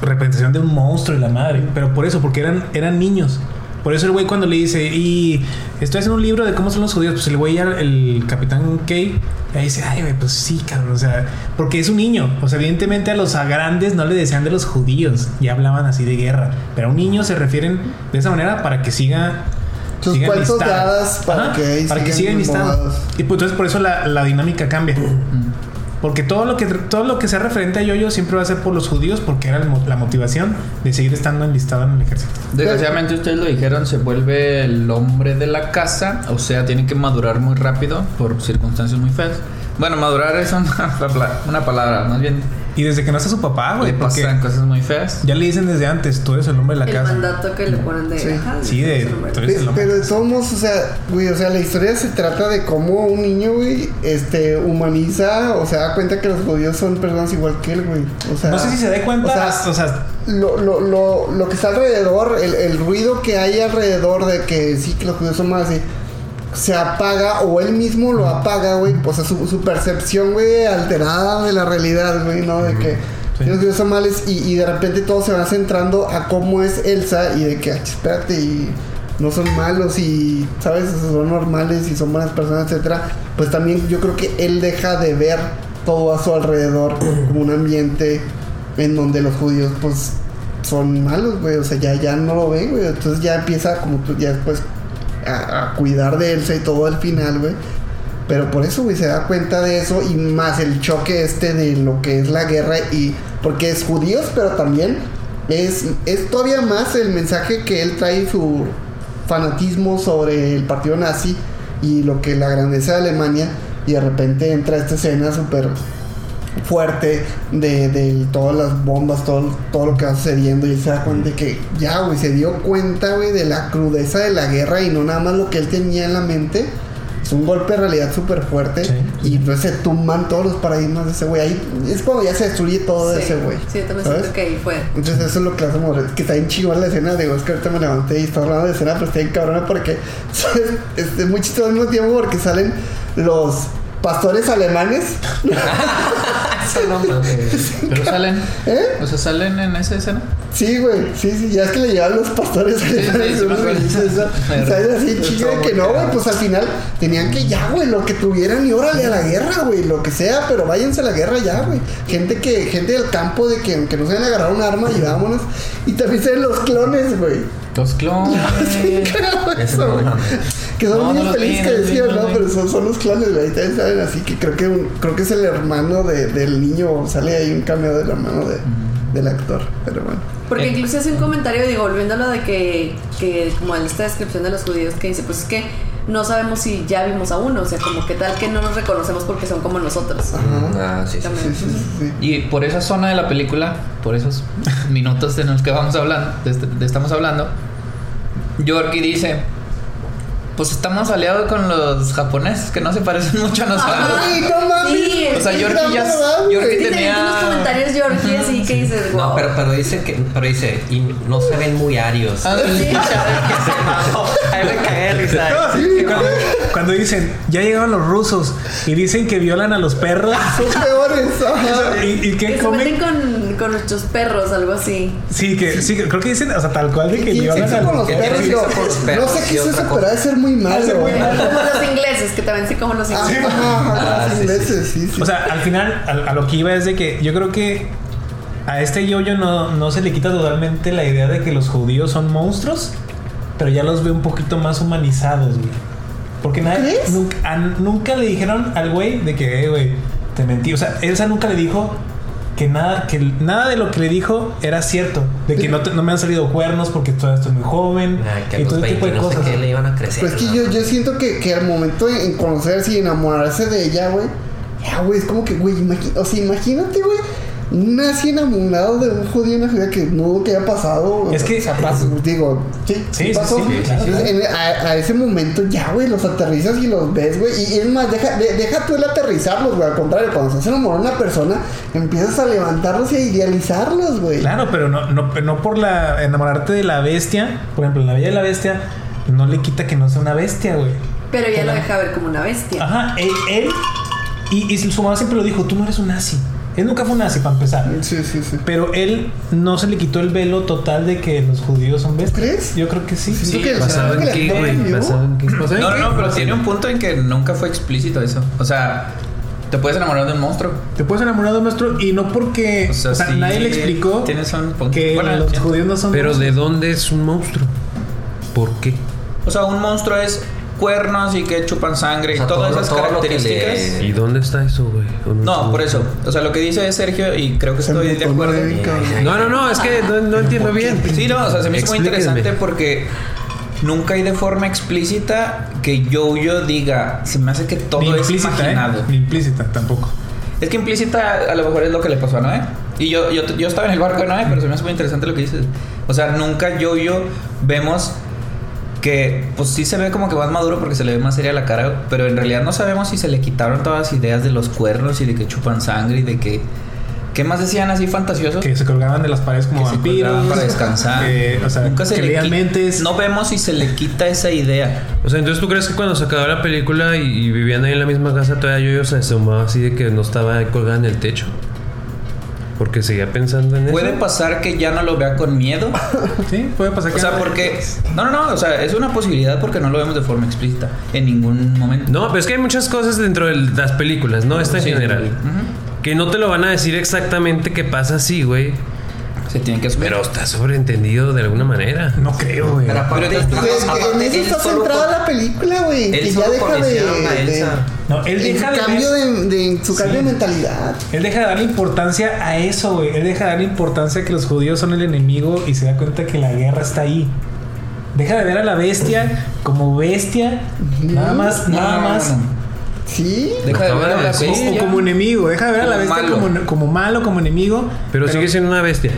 representación de un monstruo y la madre. Pero por eso, porque eran, eran niños. Por eso el güey cuando le dice, y estoy haciendo un libro de cómo son los judíos, pues el güey, el capitán Kay, ahí dice, ay, güey, pues sí, cabrón, o sea, porque es un niño. O sea, evidentemente a los grandes no le decían de los judíos, ya hablaban así de guerra. Pero a un niño se refieren de esa manera para que siga... Sus cuentos de hadas para Ajá, que para que sigan embobados. Y pues entonces por eso la, la dinámica cambia. Porque todo lo que todo lo que sea referente a Yoyo siempre va a ser por los judíos porque era el la motivación de seguir estando enlistado en el ejército. Desgraciadamente ustedes lo dijeron, se vuelve el hombre de la casa, o sea, tiene que madurar muy rápido por circunstancias muy feas. Bueno, madurar es una, una palabra, más bien Y desde que no está su papá, güey, le porque pasan cosas muy feas. ya le dicen desde antes, tú eres el hombre de la el casa. mandato que le ponen de. Sí. ajá, Sí, de- tú eres el hombre. Pero de todos modos, o sea, güey, o sea, la historia se trata de cómo un niño, güey, este, humaniza o se da cuenta que los judíos son personas igual que él, güey. O sea, No sé si se da cuenta, o sea, o sea, lo, lo, lo, lo que está alrededor, el, el ruido que hay alrededor de que sí, que los judíos son más así, se apaga o él mismo lo apaga, güey. O sea, su, su percepción, güey, alterada de la realidad, güey, ¿no? De que Sí. los judíos son males y, y de repente todo se va centrando a cómo es Elsa y de que, "Ach, espérate, y no son malos y, ¿sabes? Son normales y son buenas personas, etcétera. Pues también yo creo que él deja de ver todo a su alrededor como un ambiente en donde los judíos, pues, son malos, güey. O sea, ya, ya no lo ven, güey. Entonces ya empieza, como tú, ya después a, cuidar de Elsa y todo al final, güey. Pero por eso, güey, se da cuenta de eso y más el choque este de lo que es la guerra y porque es judíos, pero también es, es todavía más el mensaje que él trae su fanatismo sobre el partido nazi y lo que la grandeza de Alemania y de repente entra esta escena súper fuerte de, de todas las bombas, todo, todo lo que va sucediendo y él se da cuenta de que ya, güey, se dio cuenta, güey, de la crudeza de la guerra y no nada más lo que él tenía en la mente. Es un golpe de realidad súper fuerte Sí. y entonces se tumban todos los paradigmas de ese güey. Ahí es cuando ya se destruye todo de ese güey. Sí, yo también ¿sabes? siento que ahí fue. Entonces eso es lo que hace morir. Que está bien chingón la escena. Digo, es que ahorita me levanté y estaba hablando de escena, pero está bien cabrona porque ¿sabes? es es muy chistoso al mismo tiempo porque salen los pastores alemanes. Eso no mames. Pero salen, ¿Eh? o sea, salen en esa escena. Sí, güey, sí, sí, ya es que le llevaban los pastores alemanes. sí, sí. O sea, es así chido de que no, güey, pues al final tenían que ya, güey, lo que tuvieran y órale a la guerra, güey, lo que sea, pero váyanse a la guerra ya, güey. Gente que, gente del campo de que aunque no se vayan a agarrar un arma y vámonos. Y también salen los clones, güey. Los clones. Carajo, Ese eso, no. Que son No, no niños los felices que no decían, no no, pero son, son los clones, güey. También saben así que creo que un- creo que es el hermano de- del niño, sale ahí un cameo del hermano de, del actor, pero bueno. Porque Eh. incluso hace un comentario, digo, volviendo a lo de que, que como en esta descripción de los judíos, que dice, pues es que no sabemos si ya vimos a uno, o sea, como que tal que no nos reconocemos porque son como nosotros. Ajá. Ah, sí, sí. También. Sí, sí, sí, sí. Y por esa zona de la película, por esos minutos en los que vamos hablando, de este- de estamos hablando, Yorkie dice, pues estamos aliados con los japoneses que no se parecen mucho a nosotros. Ay, no mames. Sí, O sea, Yorkie ya, tenía tenía unos comentarios Georgie así que dices, wow. No, pero, pero dice que, pero dice, y no se ven muy arios. Ah, Que sí. Ay, me cagué risa. Y cuando, cuando dicen, ya llegaron los rusos y dicen que violan a los perros. Son peores. ¿Y, y Que qué se comen? con, con nuestros perros, algo así. Sí, que sí, que creo que dicen, o sea, tal cual de que violan a los que perros. No sé qué es eso, pero ser muy. Muy güey. malo. Como los ingleses, que también sí como los Ajá, ingleses. Ah, los sí, ingleses, sí, sí. O sea, al final, a, a lo que iba es de que yo creo que a este yoyo no, no se le quita totalmente la idea de que los judíos son monstruos, pero ya los ve un poquito más humanizados, güey. Porque nadie, ¿Crees? nunca, a- nunca le dijeron al güey de que, eh, güey, te mentí. O sea, Elsa nunca le dijo que nada, que nada de lo que le dijo era cierto. De que no, te- no me han salido cuernos porque todavía estoy muy joven. Ay, que a y todo ese 20 tipo de no sé cosas. le iban a crecer. Pues es que ¿no? yo, yo siento que, que al momento en, conocerse y enamorarse de ella, güey, ya, güey, es como que, güey, o sea, imagínate, güey, nazi enamorado de un judío en una ciudad que no que haya pasado. Es que- o sea, pas- digo, sí, Sí, sí, sí, pasó. sí, sí, sí, Entonces, en- a, a ese momento ya, güey, los aterrizas y los ves, güey. Y, y es más, deja, de- deja tú el aterrizarlos, güey. Al contrario, cuando estás enamorado de una persona, empiezas a levantarlos y a idealizarlos, güey. Claro, pero no, no, no por la enamorarte de la bestia. Por ejemplo, en la Bella y la Bestia no le quita que no sea una bestia, güey. Pero ya lo Hola. deja ver como una bestia. Ajá, él, él- y, y su mamá siempre lo dijo, tú no eres un nazi. Él nunca fue un nazi para empezar. Sí, sí, sí. Pero él no se le quitó el velo total de que los judíos son bestias. crees? Yo creo que sí. Siento Sí, que el ¿Basado en qué, güey? No, no, no, pero tiene un punto en que nunca fue explícito eso. O sea, te puedes enamorar de un monstruo. Te puedes enamorar de un maestro y no porque O sea, o sea, sí, nadie le explicó tienes un punto. que Bueno, los judíos no son Pero ¿de dónde es un monstruo? ¿Por qué? O sea, un monstruo es cuernos y que chupan sangre O sea, y todas todo- esas todo características. le- ¿Y dónde está eso, güey? ¿O No, por eso. O sea, lo que dice Sergio, y creo que estoy de acuerdo. no. No, no, no, es que no, no entiendo bien. Sí, no, o sea, se me hizo muy interesante porque nunca hay de forma explícita que yo-yo diga, se me hace que todo Ni es ¿eh? imaginado. Ni implícita tampoco. Es que implícita a lo mejor es lo que le pasó a Noé. Y yo, yo, yo estaba en el barco de Noé, pero se me hace muy interesante lo que dices. O sea, nunca yo yo vemos que pues sí se ve como que más maduro porque se le ve más seria la cara, pero en realidad no sabemos si se le quitaron todas las ideas de los cuernos y de que chupan sangre y de que ¿qué más decían así fantasioso? Que se colgaban de las paredes como que se vampiros. colgaban para descansar. que, o sea, Nunca se que le mentes. No vemos si se le quita esa idea. O sea, entonces tú crees que cuando se acabó la película y, y vivían ahí en la misma casa, todavía yo, yo se asomaba así de que no estaba colgada en el techo. Porque seguía pensando en Puede eso. pasar que ya no lo vea con miedo. Sí, puede pasar que O sea, porque. No, no, no. O sea, es una posibilidad porque no lo vemos de forma explícita en ningún momento. No, pero es que hay muchas cosas dentro de las películas, ¿no? Esta en Sí. general. Que no te lo van a decir exactamente que pasa así, güey. Se tiene que asumir. Pero está sobreentendido de alguna manera. No creo, güey. Pero aparte, Pero Pues, en eso está centrada la película, güey. Él Que ya deja de. No, él deja de cambio ver- de, su cambio Sí. de mentalidad. Él deja de darle importancia a eso, güey. Él deja de darle importancia a que los judíos son el enemigo y se da cuenta que la guerra está ahí. Deja de ver a la bestia como bestia, nada más, No, nada más. Sí. Deja de ver a la bestia. o como enemigo, deja de ver a la Como bestia malo. Como, como malo, como enemigo. Pero, sigue siendo una bestia.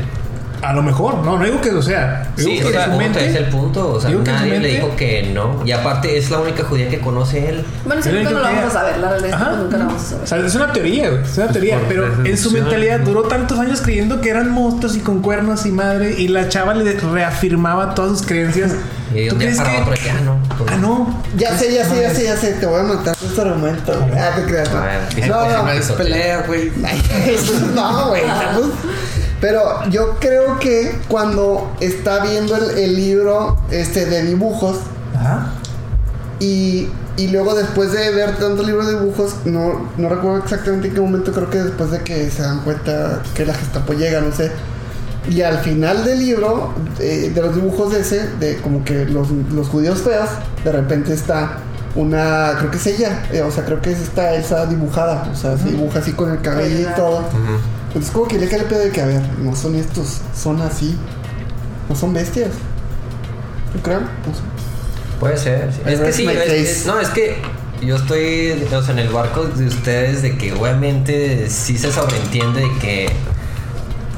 A lo mejor, no, no digo que lo sea. Digo Sí, que o sea, su Punto, mente- es el punto. O sea, nadie le dijo que no. Y aparte, es la única judía que conoce él. Bueno, sí, Yo nunca no lo vamos a saber, la realidad es que Ajá. nunca lo vamos a O saber. sea, es una teoría, güey. Es una teoría. por Pero en su mentalidad duró tantos años creyendo que eran monstruos y con cuernos y madre. Y la chava le reafirmaba todas sus creencias. Y ¿Tú un día crees para que.? otro, ya no. Pues, Ah, no. Ya sé, ya sé, ya sé, ya sé. Te voy a matar con este argumento. Ah, te creas. No, no, no. Es pelea, güey. no, güey. Pero yo creo que cuando está viendo el, el libro este de dibujos Ajá. y, y luego después de ver tantos libros de dibujos, no, no recuerdo exactamente en qué momento, creo que después de que se dan cuenta que la Gestapo llega, no sé. Y al final del libro, de los dibujos de ese, de como que los, los judíos feos, de repente está una, creo que es ella, eh, o sea, creo que es esta Elsa dibujada, o sea, se dibuja así con el cabello y todo. Entonces como que le cae el pedo de que, a ver, no son estos, son así, no son bestias. ¿Tú crees? No sé. Puede ser. sí. Es que sí. es- no, es que yo estoy o sea, en el barco de ustedes de que obviamente sí se sobreentiende de que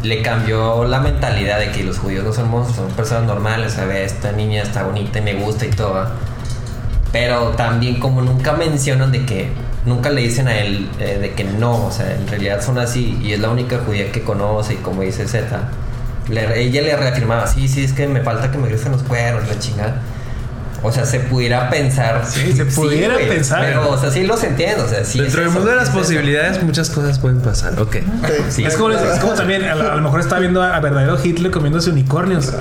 le cambió la mentalidad de que los judíos no son monstruos, son personas normales. A ver, esta niña está bonita y me gusta y todo. ¿va? Pero también como nunca mencionan de que nunca le dicen a él eh, de que no, o sea, en realidad son así y es la única judía que conoce y como dice Z, ella le reafirmaba, sí, sí, es que me falta que me crezcan los cuernos, la chingada. O sea, se pudiera pensar. Sí, se pudiera güey, pensar. Pero, o sea, sí los entiendo. O sea, sí. Dentro del mundo de las eso. posibilidades, muchas cosas pueden pasar. Ok. Sí. es, como, es como también, a, lo- a lo mejor está viendo a, a verdadero Hitler comiéndose unicornios.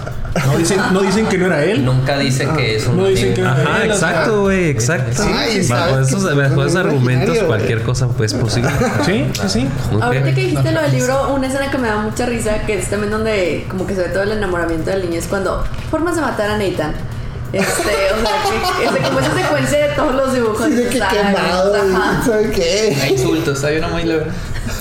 No dicen, no dicen que no era él. Nunca dice que es un. No dicen que no era Ajá, él. o sea, exacto, güey, exacto. Ay, bajo esos, bajo argumentos, cualquier güey. cosa pues, es posible. Sí, sí, sí. Ok. Ahorita que dijiste lo del libro, una escena que me da mucha risa, que es también donde como que se ve todo el enamoramiento del niño, es cuando formas de matar a Nathan. Este, o sea, que, este, como esa secuencia de todos los dibujos. Sí, de que dices, "Ay, quemado, ajá". y ¿sabe Hay qué? insultos, hay uno muy leve.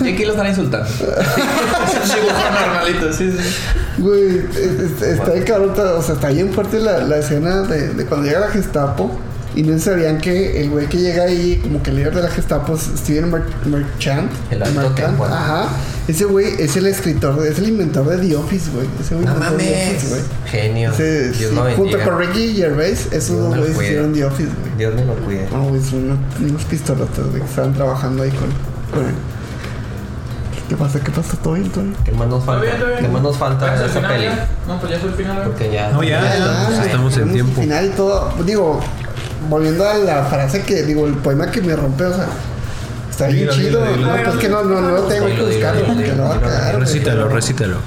Y aquí lo están insultando. es un dibujo normalito, sí, sí. Güey, es- es- está está- o sea, está bien fuerte la, la escena de, de cuando llega la Gestapo y no sabían que el güey que llega ahí, como que el líder de la Gestapo es Steven Mer- Merchant. El alto Merchant, tempo. Ajá. Ese güey es el escritor, es el inventor de The Office, güey. Ese güey No inventó The mames. Office, güey. Genio. Ese, Dios sí, lo junto con Ricky Gervais, esos dos güeyes hicieron The Office, güey. Dios me lo cuide. No, güey, son unos, unos pistolotas, güey, que estaban trabajando ahí con, con él. ¿Qué pasa? ¿Qué pasa? ¿Todo bien? ¿Todo bien? ¿Qué más nos falta? ¿Qué más nos falta de esa peli? No, pues ya fue el final. Porque ya. No, ya, ya. estamos en tiempo. el final y todo. Digo, volviendo a la frase que digo, el poema que me rompe, o sea, está bien Dilo, chido. dilo, dilo. No, pues que no, no, no lo tengo que buscarlo dilo, porque dilo, lo va a dilo. cagar. güey, Recítalo, pero- recítalo.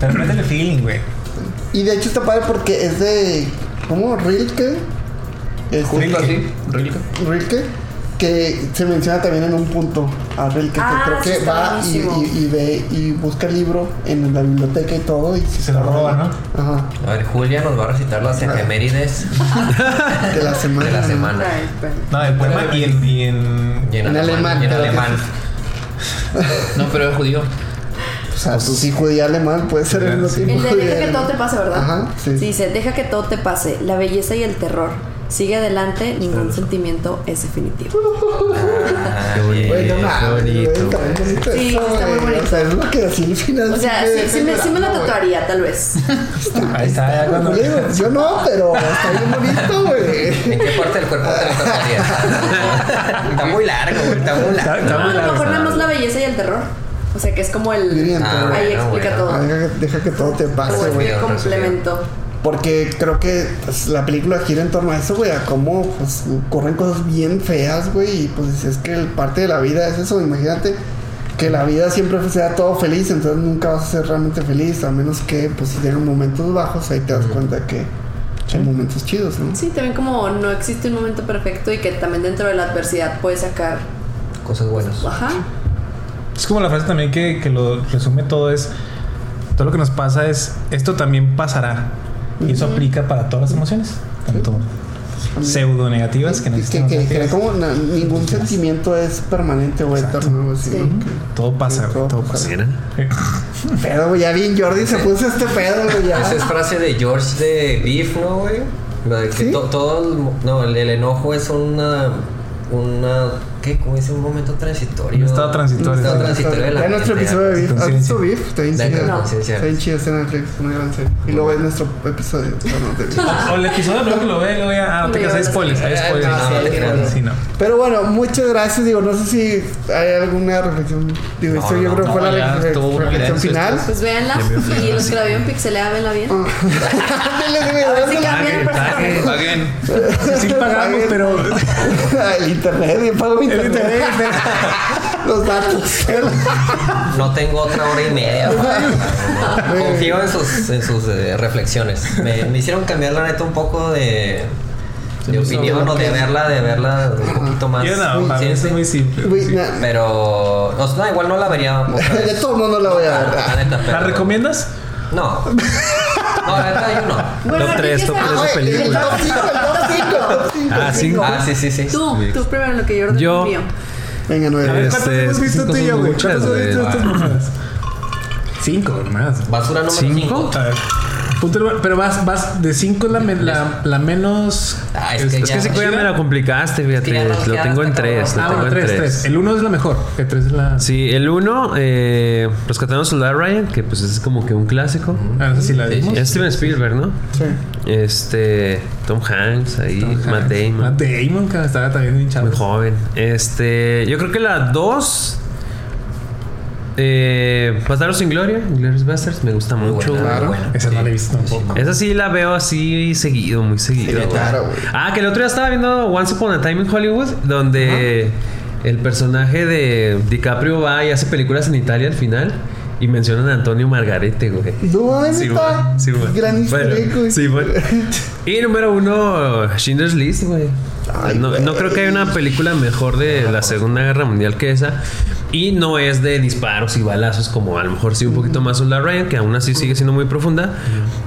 Pero métele feeling, güey. Y de hecho está padre porque es de. ¿Cómo? Rilke. Este, así, Rilke. Rilke. Que se menciona también en un punto a Rilke. que Ah, creo sí, que va y, buenísimo. y- y ve y busca el libro en la biblioteca y todo. Y Se lo roba, ¿no? Ajá. A ver, Julia nos va a recitar las efemérides De la semana. de la semana. No, el poema y en, y en Y en, En alemán, Y en alemán. No, pero es judío. O sea, tú sí judía alemán, puede ser el mismo Sí. El de deja que todo te pase, ¿verdad? Ajá, sí. dice, deja que todo te pase, la belleza y el terror. Sigue adelante, ningún sentimiento es definitivo. Ah, Qué bonito. Güey, no Qué mames, güey, bonito, bonito Sí, está muy bonito. O sea, es lo que así al final. O sea, me sí, sí, me, sí me lo tatuaría, tal vez. Ahí está, ya cuando. Digo, Yo no, pero está bien bonito, güey. ¿En qué parte del cuerpo te lo tatuarías? está muy largo, güey. Está muy largo. está No, muy a lo mejor nada más la belleza y el terror. O sea, que es como el... Ah, Ahí bueno, explica bueno. todo. Ah, deja, que- deja que todo te pase, güey. este complemento. Porque creo que pues, la película gira en torno a eso, güey, a cómo pues, ocurren cosas bien feas, güey. Y pues es que el parte de la vida es eso, imagínate que la vida siempre sea todo feliz, entonces nunca vas a ser realmente feliz, a menos que pues si tengan momentos bajos, ahí te das cuenta que hay momentos chidos, ¿no? Sí, también como no existe un momento perfecto y que también dentro de la adversidad puedes sacar... Cosas buenas. Ajá. Es como la frase también que, que lo resume todo es todo lo que nos pasa es esto también pasará y eso aplica para todas las emociones tanto pseudo negativas que que, que, que como na- ningún sentimiento es permanente o eterno. Sí. Que- todo pasa Todo güey, todo pasa. Pero güey, ya bien Jordi se puso este pedo, güey, ya. Esa es frase de George de Beef, ¿no, güey? Lo de que ¿Sí? to- todo el, no, el, el enojo es una una ¿qué? ¿Cómo dice? Un momento transitorio. Un estado transitorio. Un estado transitorio de la Ya nuestro episodio de Beef. ¿Has visto Beef? Está bien chido. Está bien chido, está en Netflix, una gran serie. Y luego es nuestro episodio. o el episodio primero que lo ve luego ya ah, no te Luego hay spoilers hay spoilers Ah, creas. sí no Pero bueno, muchas gracias. Digo, no sé si hay alguna reflexión. Digo, esto yo creo que fue la muy reflexión final. Pues véanla y los que la vieron pixelada, véanla bien. A ver si cambian el personaje. Paguen. sí pagamos pero El internet, yo pago mi el internet. Los datos. No tengo otra hora y media. Confío en sus, en sus eh, reflexiones. Me, me hicieron cambiar la neta un poco de, de opinión o de verla, de verla un poquito más. yo no para mí consciente. es muy simple Pero, o sea, no, igual no la vería De todo mundo la voy a ver. La neta, pero- ¿la recomiendas? No. No, la neta yo no. Bueno, Top aquí tres, ya top está. tres de Ay, el películas. top cinco, el top cinco, el top cinco, Ah, el cinco. Ah, sí, sí, sí. Tú, tú primero lo que yo ordeno Yo- el mío. Venga, A nueve. ver, Este, ¿cuántas hemos visto cinco tú y yo, güey? muchas, ¿Cuántas has visto estas mamadas? Cinco, más. Basura número ¿Cinco? 5. A ver. Punto número- pero vas, vas de 5 es la, la, la menos. Ah, es que Es que ya- me la complicaste, Es que fíjate. no, Lo tengo en está tres. Lo Ah, tengo bueno, en 3, 3. tres. El 1 es la mejor. El 3 es la. Sí, el uno, eh, Rescatando a Soldado Ryan, que pues es como que un clásico. Ah, esa sí la vimos. Es Steven Spielberg, ¿no? Sí. Este, Tom Hanks ahí, Matt Damon. Matt Damon, que estaba también hinchado. Muy joven. Este, yo creo que la 2 Eh, Bastardos sin Gloria, Glorious Bastards, me gusta mucho. buena, buena. Esa no la he visto tampoco. Esa sí la veo así seguido, muy seguido. güey. claro, güey. Ah, que el otro día estaba viendo Once Upon a Time in Hollywood, donde el personaje de DiCaprio va y hace películas en Italia al final. Y mencionan a Antonio Margarete, güey. No, Sí, güey. Sí, güey. Gran Bueno, güey. Sí, güey. Y número uno, Schindler's List, güey. Ay, No, no güey. creo que haya una película mejor de la Segunda Guerra Mundial que esa. Y no es de disparos y balazos como a lo mejor sí un poquito más Solar Ryan, que aún así sigue siendo muy profunda.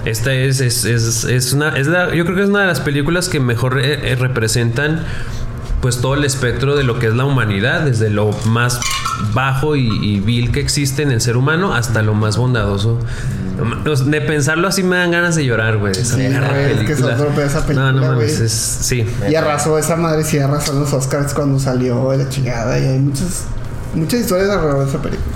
Esta es, es, es, es una... Es la, yo creo que es una de las películas que mejor eh, eh, representan pues todo el espectro de lo que es la humanidad, desde lo más bajo y, y vil que existe en el ser humano hasta lo más bondadoso. De pensarlo así me dan ganas de llorar, güey. esa Sí, güey, es que de esa película, No, no mames, es, sí. Y arrasó esa madre, sí arrasó en los Oscars cuando salió de la chingada. Y hay muchas, muchas historias alrededor de esa película.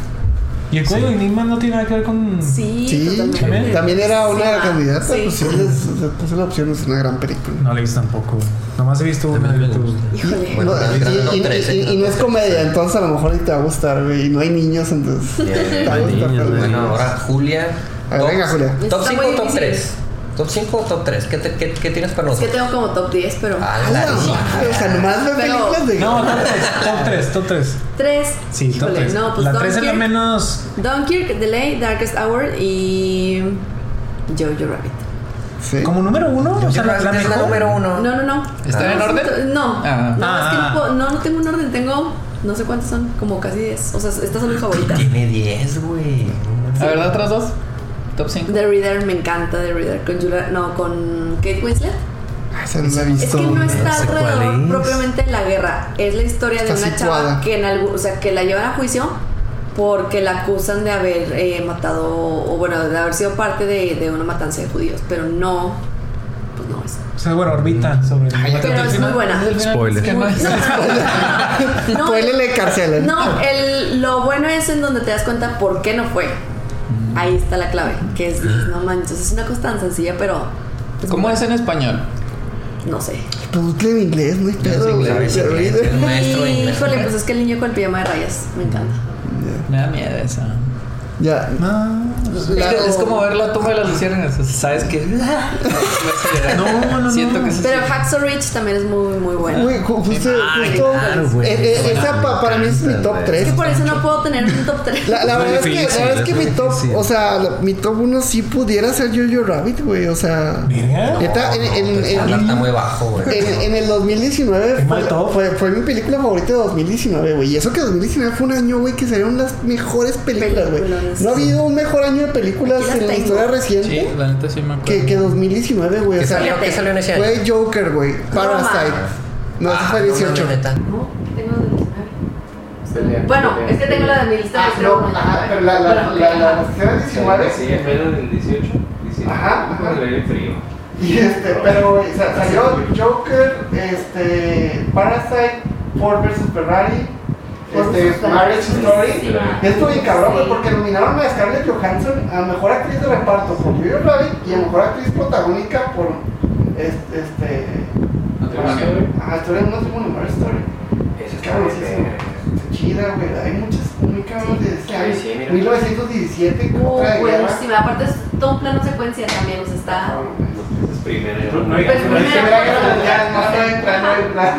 ¿Y el código de Enigma no tiene nada que ver con. Sí, Sí. ¿También? también era una Sí, candidata. Sí. Pues sí, les puse la opción, es una gran película. No la he visto tampoco. Nomás he visto una También de YouTube. Híjole. Bueno, No, y, y- trece, y- y no es comedia, entonces a lo mejor ni te va a gustar, güey. Y no hay niños, entonces. Bien, te va a no hay gustar, niños. Bueno, ahora Julia. A ver, venga, Julia. ¿Top Está 5 muy o top difícil. 3? ¿Top 5 o top 3? ¿Qué, te- qué, qué tienes para Es que nosotros? tengo como top 10, pero. A A la la madre, o sea, nomás Pero- películas de. No, top 3, top 3, top 3. 3. Sí, top 3. No, pues la 3 es la menos. Dunkirk, Delay, Darkest Hour y. Jojo Rabbit. Sí. Como número uno, o sea, la, la es la mejor. número 1. No, no, no. ¿Está en No, orden? No. Ah. No, es que Ah. no, puedo- no, no tengo un orden. Tengo. No sé cuántas son. Como casi 10. O sea, estas son mis favoritas. Tiene 10, güey. A ver, ¿de otras dos? Top 5. The Reader me encanta. The Reader con Julia. No, con Kate Winslet. Ah, esa no la he Es que no está alrededor es. propiamente de la guerra. Es la historia de una situada. chava que en algún, o sea, que la llevan a juicio porque la acusan de haber eh, matado o bueno, de haber sido parte de, de una matanza de judíos, pero no, pues no es. O sea, bueno, orbita sobre. Ay, ya Pero el es muy buena. ¿Es el? Spoiler. No No, Spoilerle cárcel. no, el, lo bueno es en donde te das cuenta por qué no fue. Ahí está la clave, que es, dices, no manches, es una cosa tan sencilla, pero pues, ¿Cómo es en español? no sé. Pues busque en inglés, no pedo. Es inglés. híjole, pues es que el niño con el pijama de rayas, me encanta. Me da miedo esa. Ya. Ah, Es, que es como ver la tumba de las luciérnagas. o sea, sabes que. No, no, no. Siento que es Pero. Hacksaw Ridge también es muy, muy bueno. Ju- justo, Ay, justo claro, güey. eh, eh, esa pa- para mí es mi top Es 3. que por eso no puedo tener un top 3. La, la Es muy verdad es que, la difícil, verdad es que es mi muy top, difícil. o sea, la- mi top 1 sí pudiera ser Jojo Rabbit, güey, o sea. Verga. Neta, en, en- en- Habla está muy bajo, güey. en- en el 2019 Qué mal fue, fue, fue mi película favorita de 2019, güey. Y eso que 2019 fue un año, güey, que salieron las mejores películas, güey. Películas. No ha habido un mejor año de películas en la tengo. historia reciente Sí, la neta sí me acuerdo. que, que 2019, güey. ¿Qué O sea, salió, ¿Qué salió en ese año? fue Joker, güey. Parasite. No, ese Ah, fue no 18. mames, neta. No, tengo de Bueno, es que tengo la de mi lista. Ah, pero- no, ajá, pero la, la, la, la, la versión 19. Sí, en menos del 18. 19. Ajá, ajá. Frío. Y este, pero salió Joker, este, Parasite, Ford vs Ferrari, este, Marriage Story. Y esto bien cabrón, porque nominaron a Scarlett Johansson a mejor actriz de reparto por Jojo Rabbit y a mejor actriz protagónica por este, este un matrimonio, Marriage Story. Eso Es está cabrón, sí, chida, güey. Hay muchas muy cabrones de este Sí, año. sí, mira. 1917, como Oh, buenísima. Aparte es todo un plano secuencia también, o sea, está... Es primero. No, No, Pues primero, Primera pues, no no entra.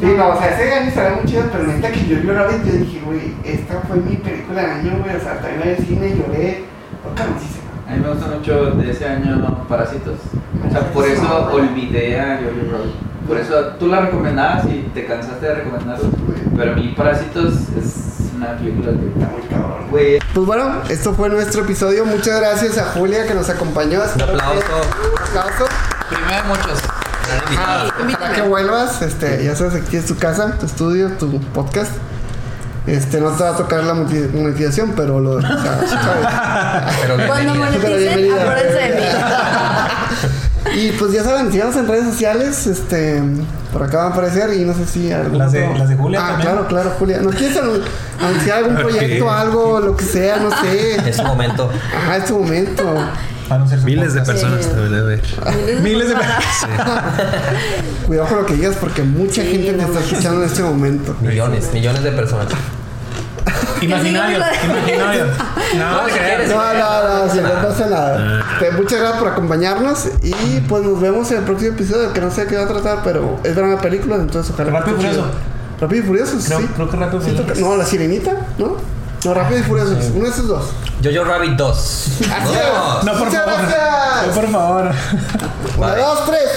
Sí, no, o sea, ese año estaría muy chido, pero neta que yo vi Rabbit yo dije, güey, esta fue mi película del año, güey, o sea, también la vi al cine, lloré, fue cabroncísima. A mí me gusta mucho de ese año Parásitos. O sea, por eso olvidé a Jojo Rabbit. Por eso tú la recomendabas y te cansaste de recomendarla. Pero a mí Parásitos es una película que Está muy cabrón. Güey, Pues bueno, esto fue nuestro episodio. Muchas gracias a Julia que nos acompañó. Un aplauso. Un aplauso. primero muchos. Ojalá que vuelvas, este, ya sabes, aquí es tu casa, tu estudio, tu podcast. Este, no te va a tocar la monetización, pero lo, o sea. Pero Cuando moneticen, acuérdense de mí. Y pues ya saben, síganos en redes sociales, este, por acá van a aparecer y no sé si algún Las de- las de Julia Ah, también. claro, claro, Julia. ¿No quieres anu- anunciar algún proyecto, algo, lo que sea, no sé? Es su momento. Ajá, es tu momento. Para no ser Miles de personas Sí. también a ver. Miles de Cuidado con lo que digas porque mucha Sí, gente te está escuchando en este momento. Millones, millones de personas. Imaginario, Que siga imaginario. No, No, te. No, no, no, si no pasa nada. Te- muchas gracias por acompañarnos y pues nos vemos en el próximo episodio que no sé de qué va a tratar, pero es drama de películas, entonces ojalá. Rápido y. Furioso. Rápido y Furioso, sí. creo que rápido. Sí, toca- No, la sirenita, ¿no? No, Rápido y Furioso. Uno de esos dos. Jojo Rabbit 2. Así es. No, por Muchas favor. gracias. No, por favor. Una, dos, tres.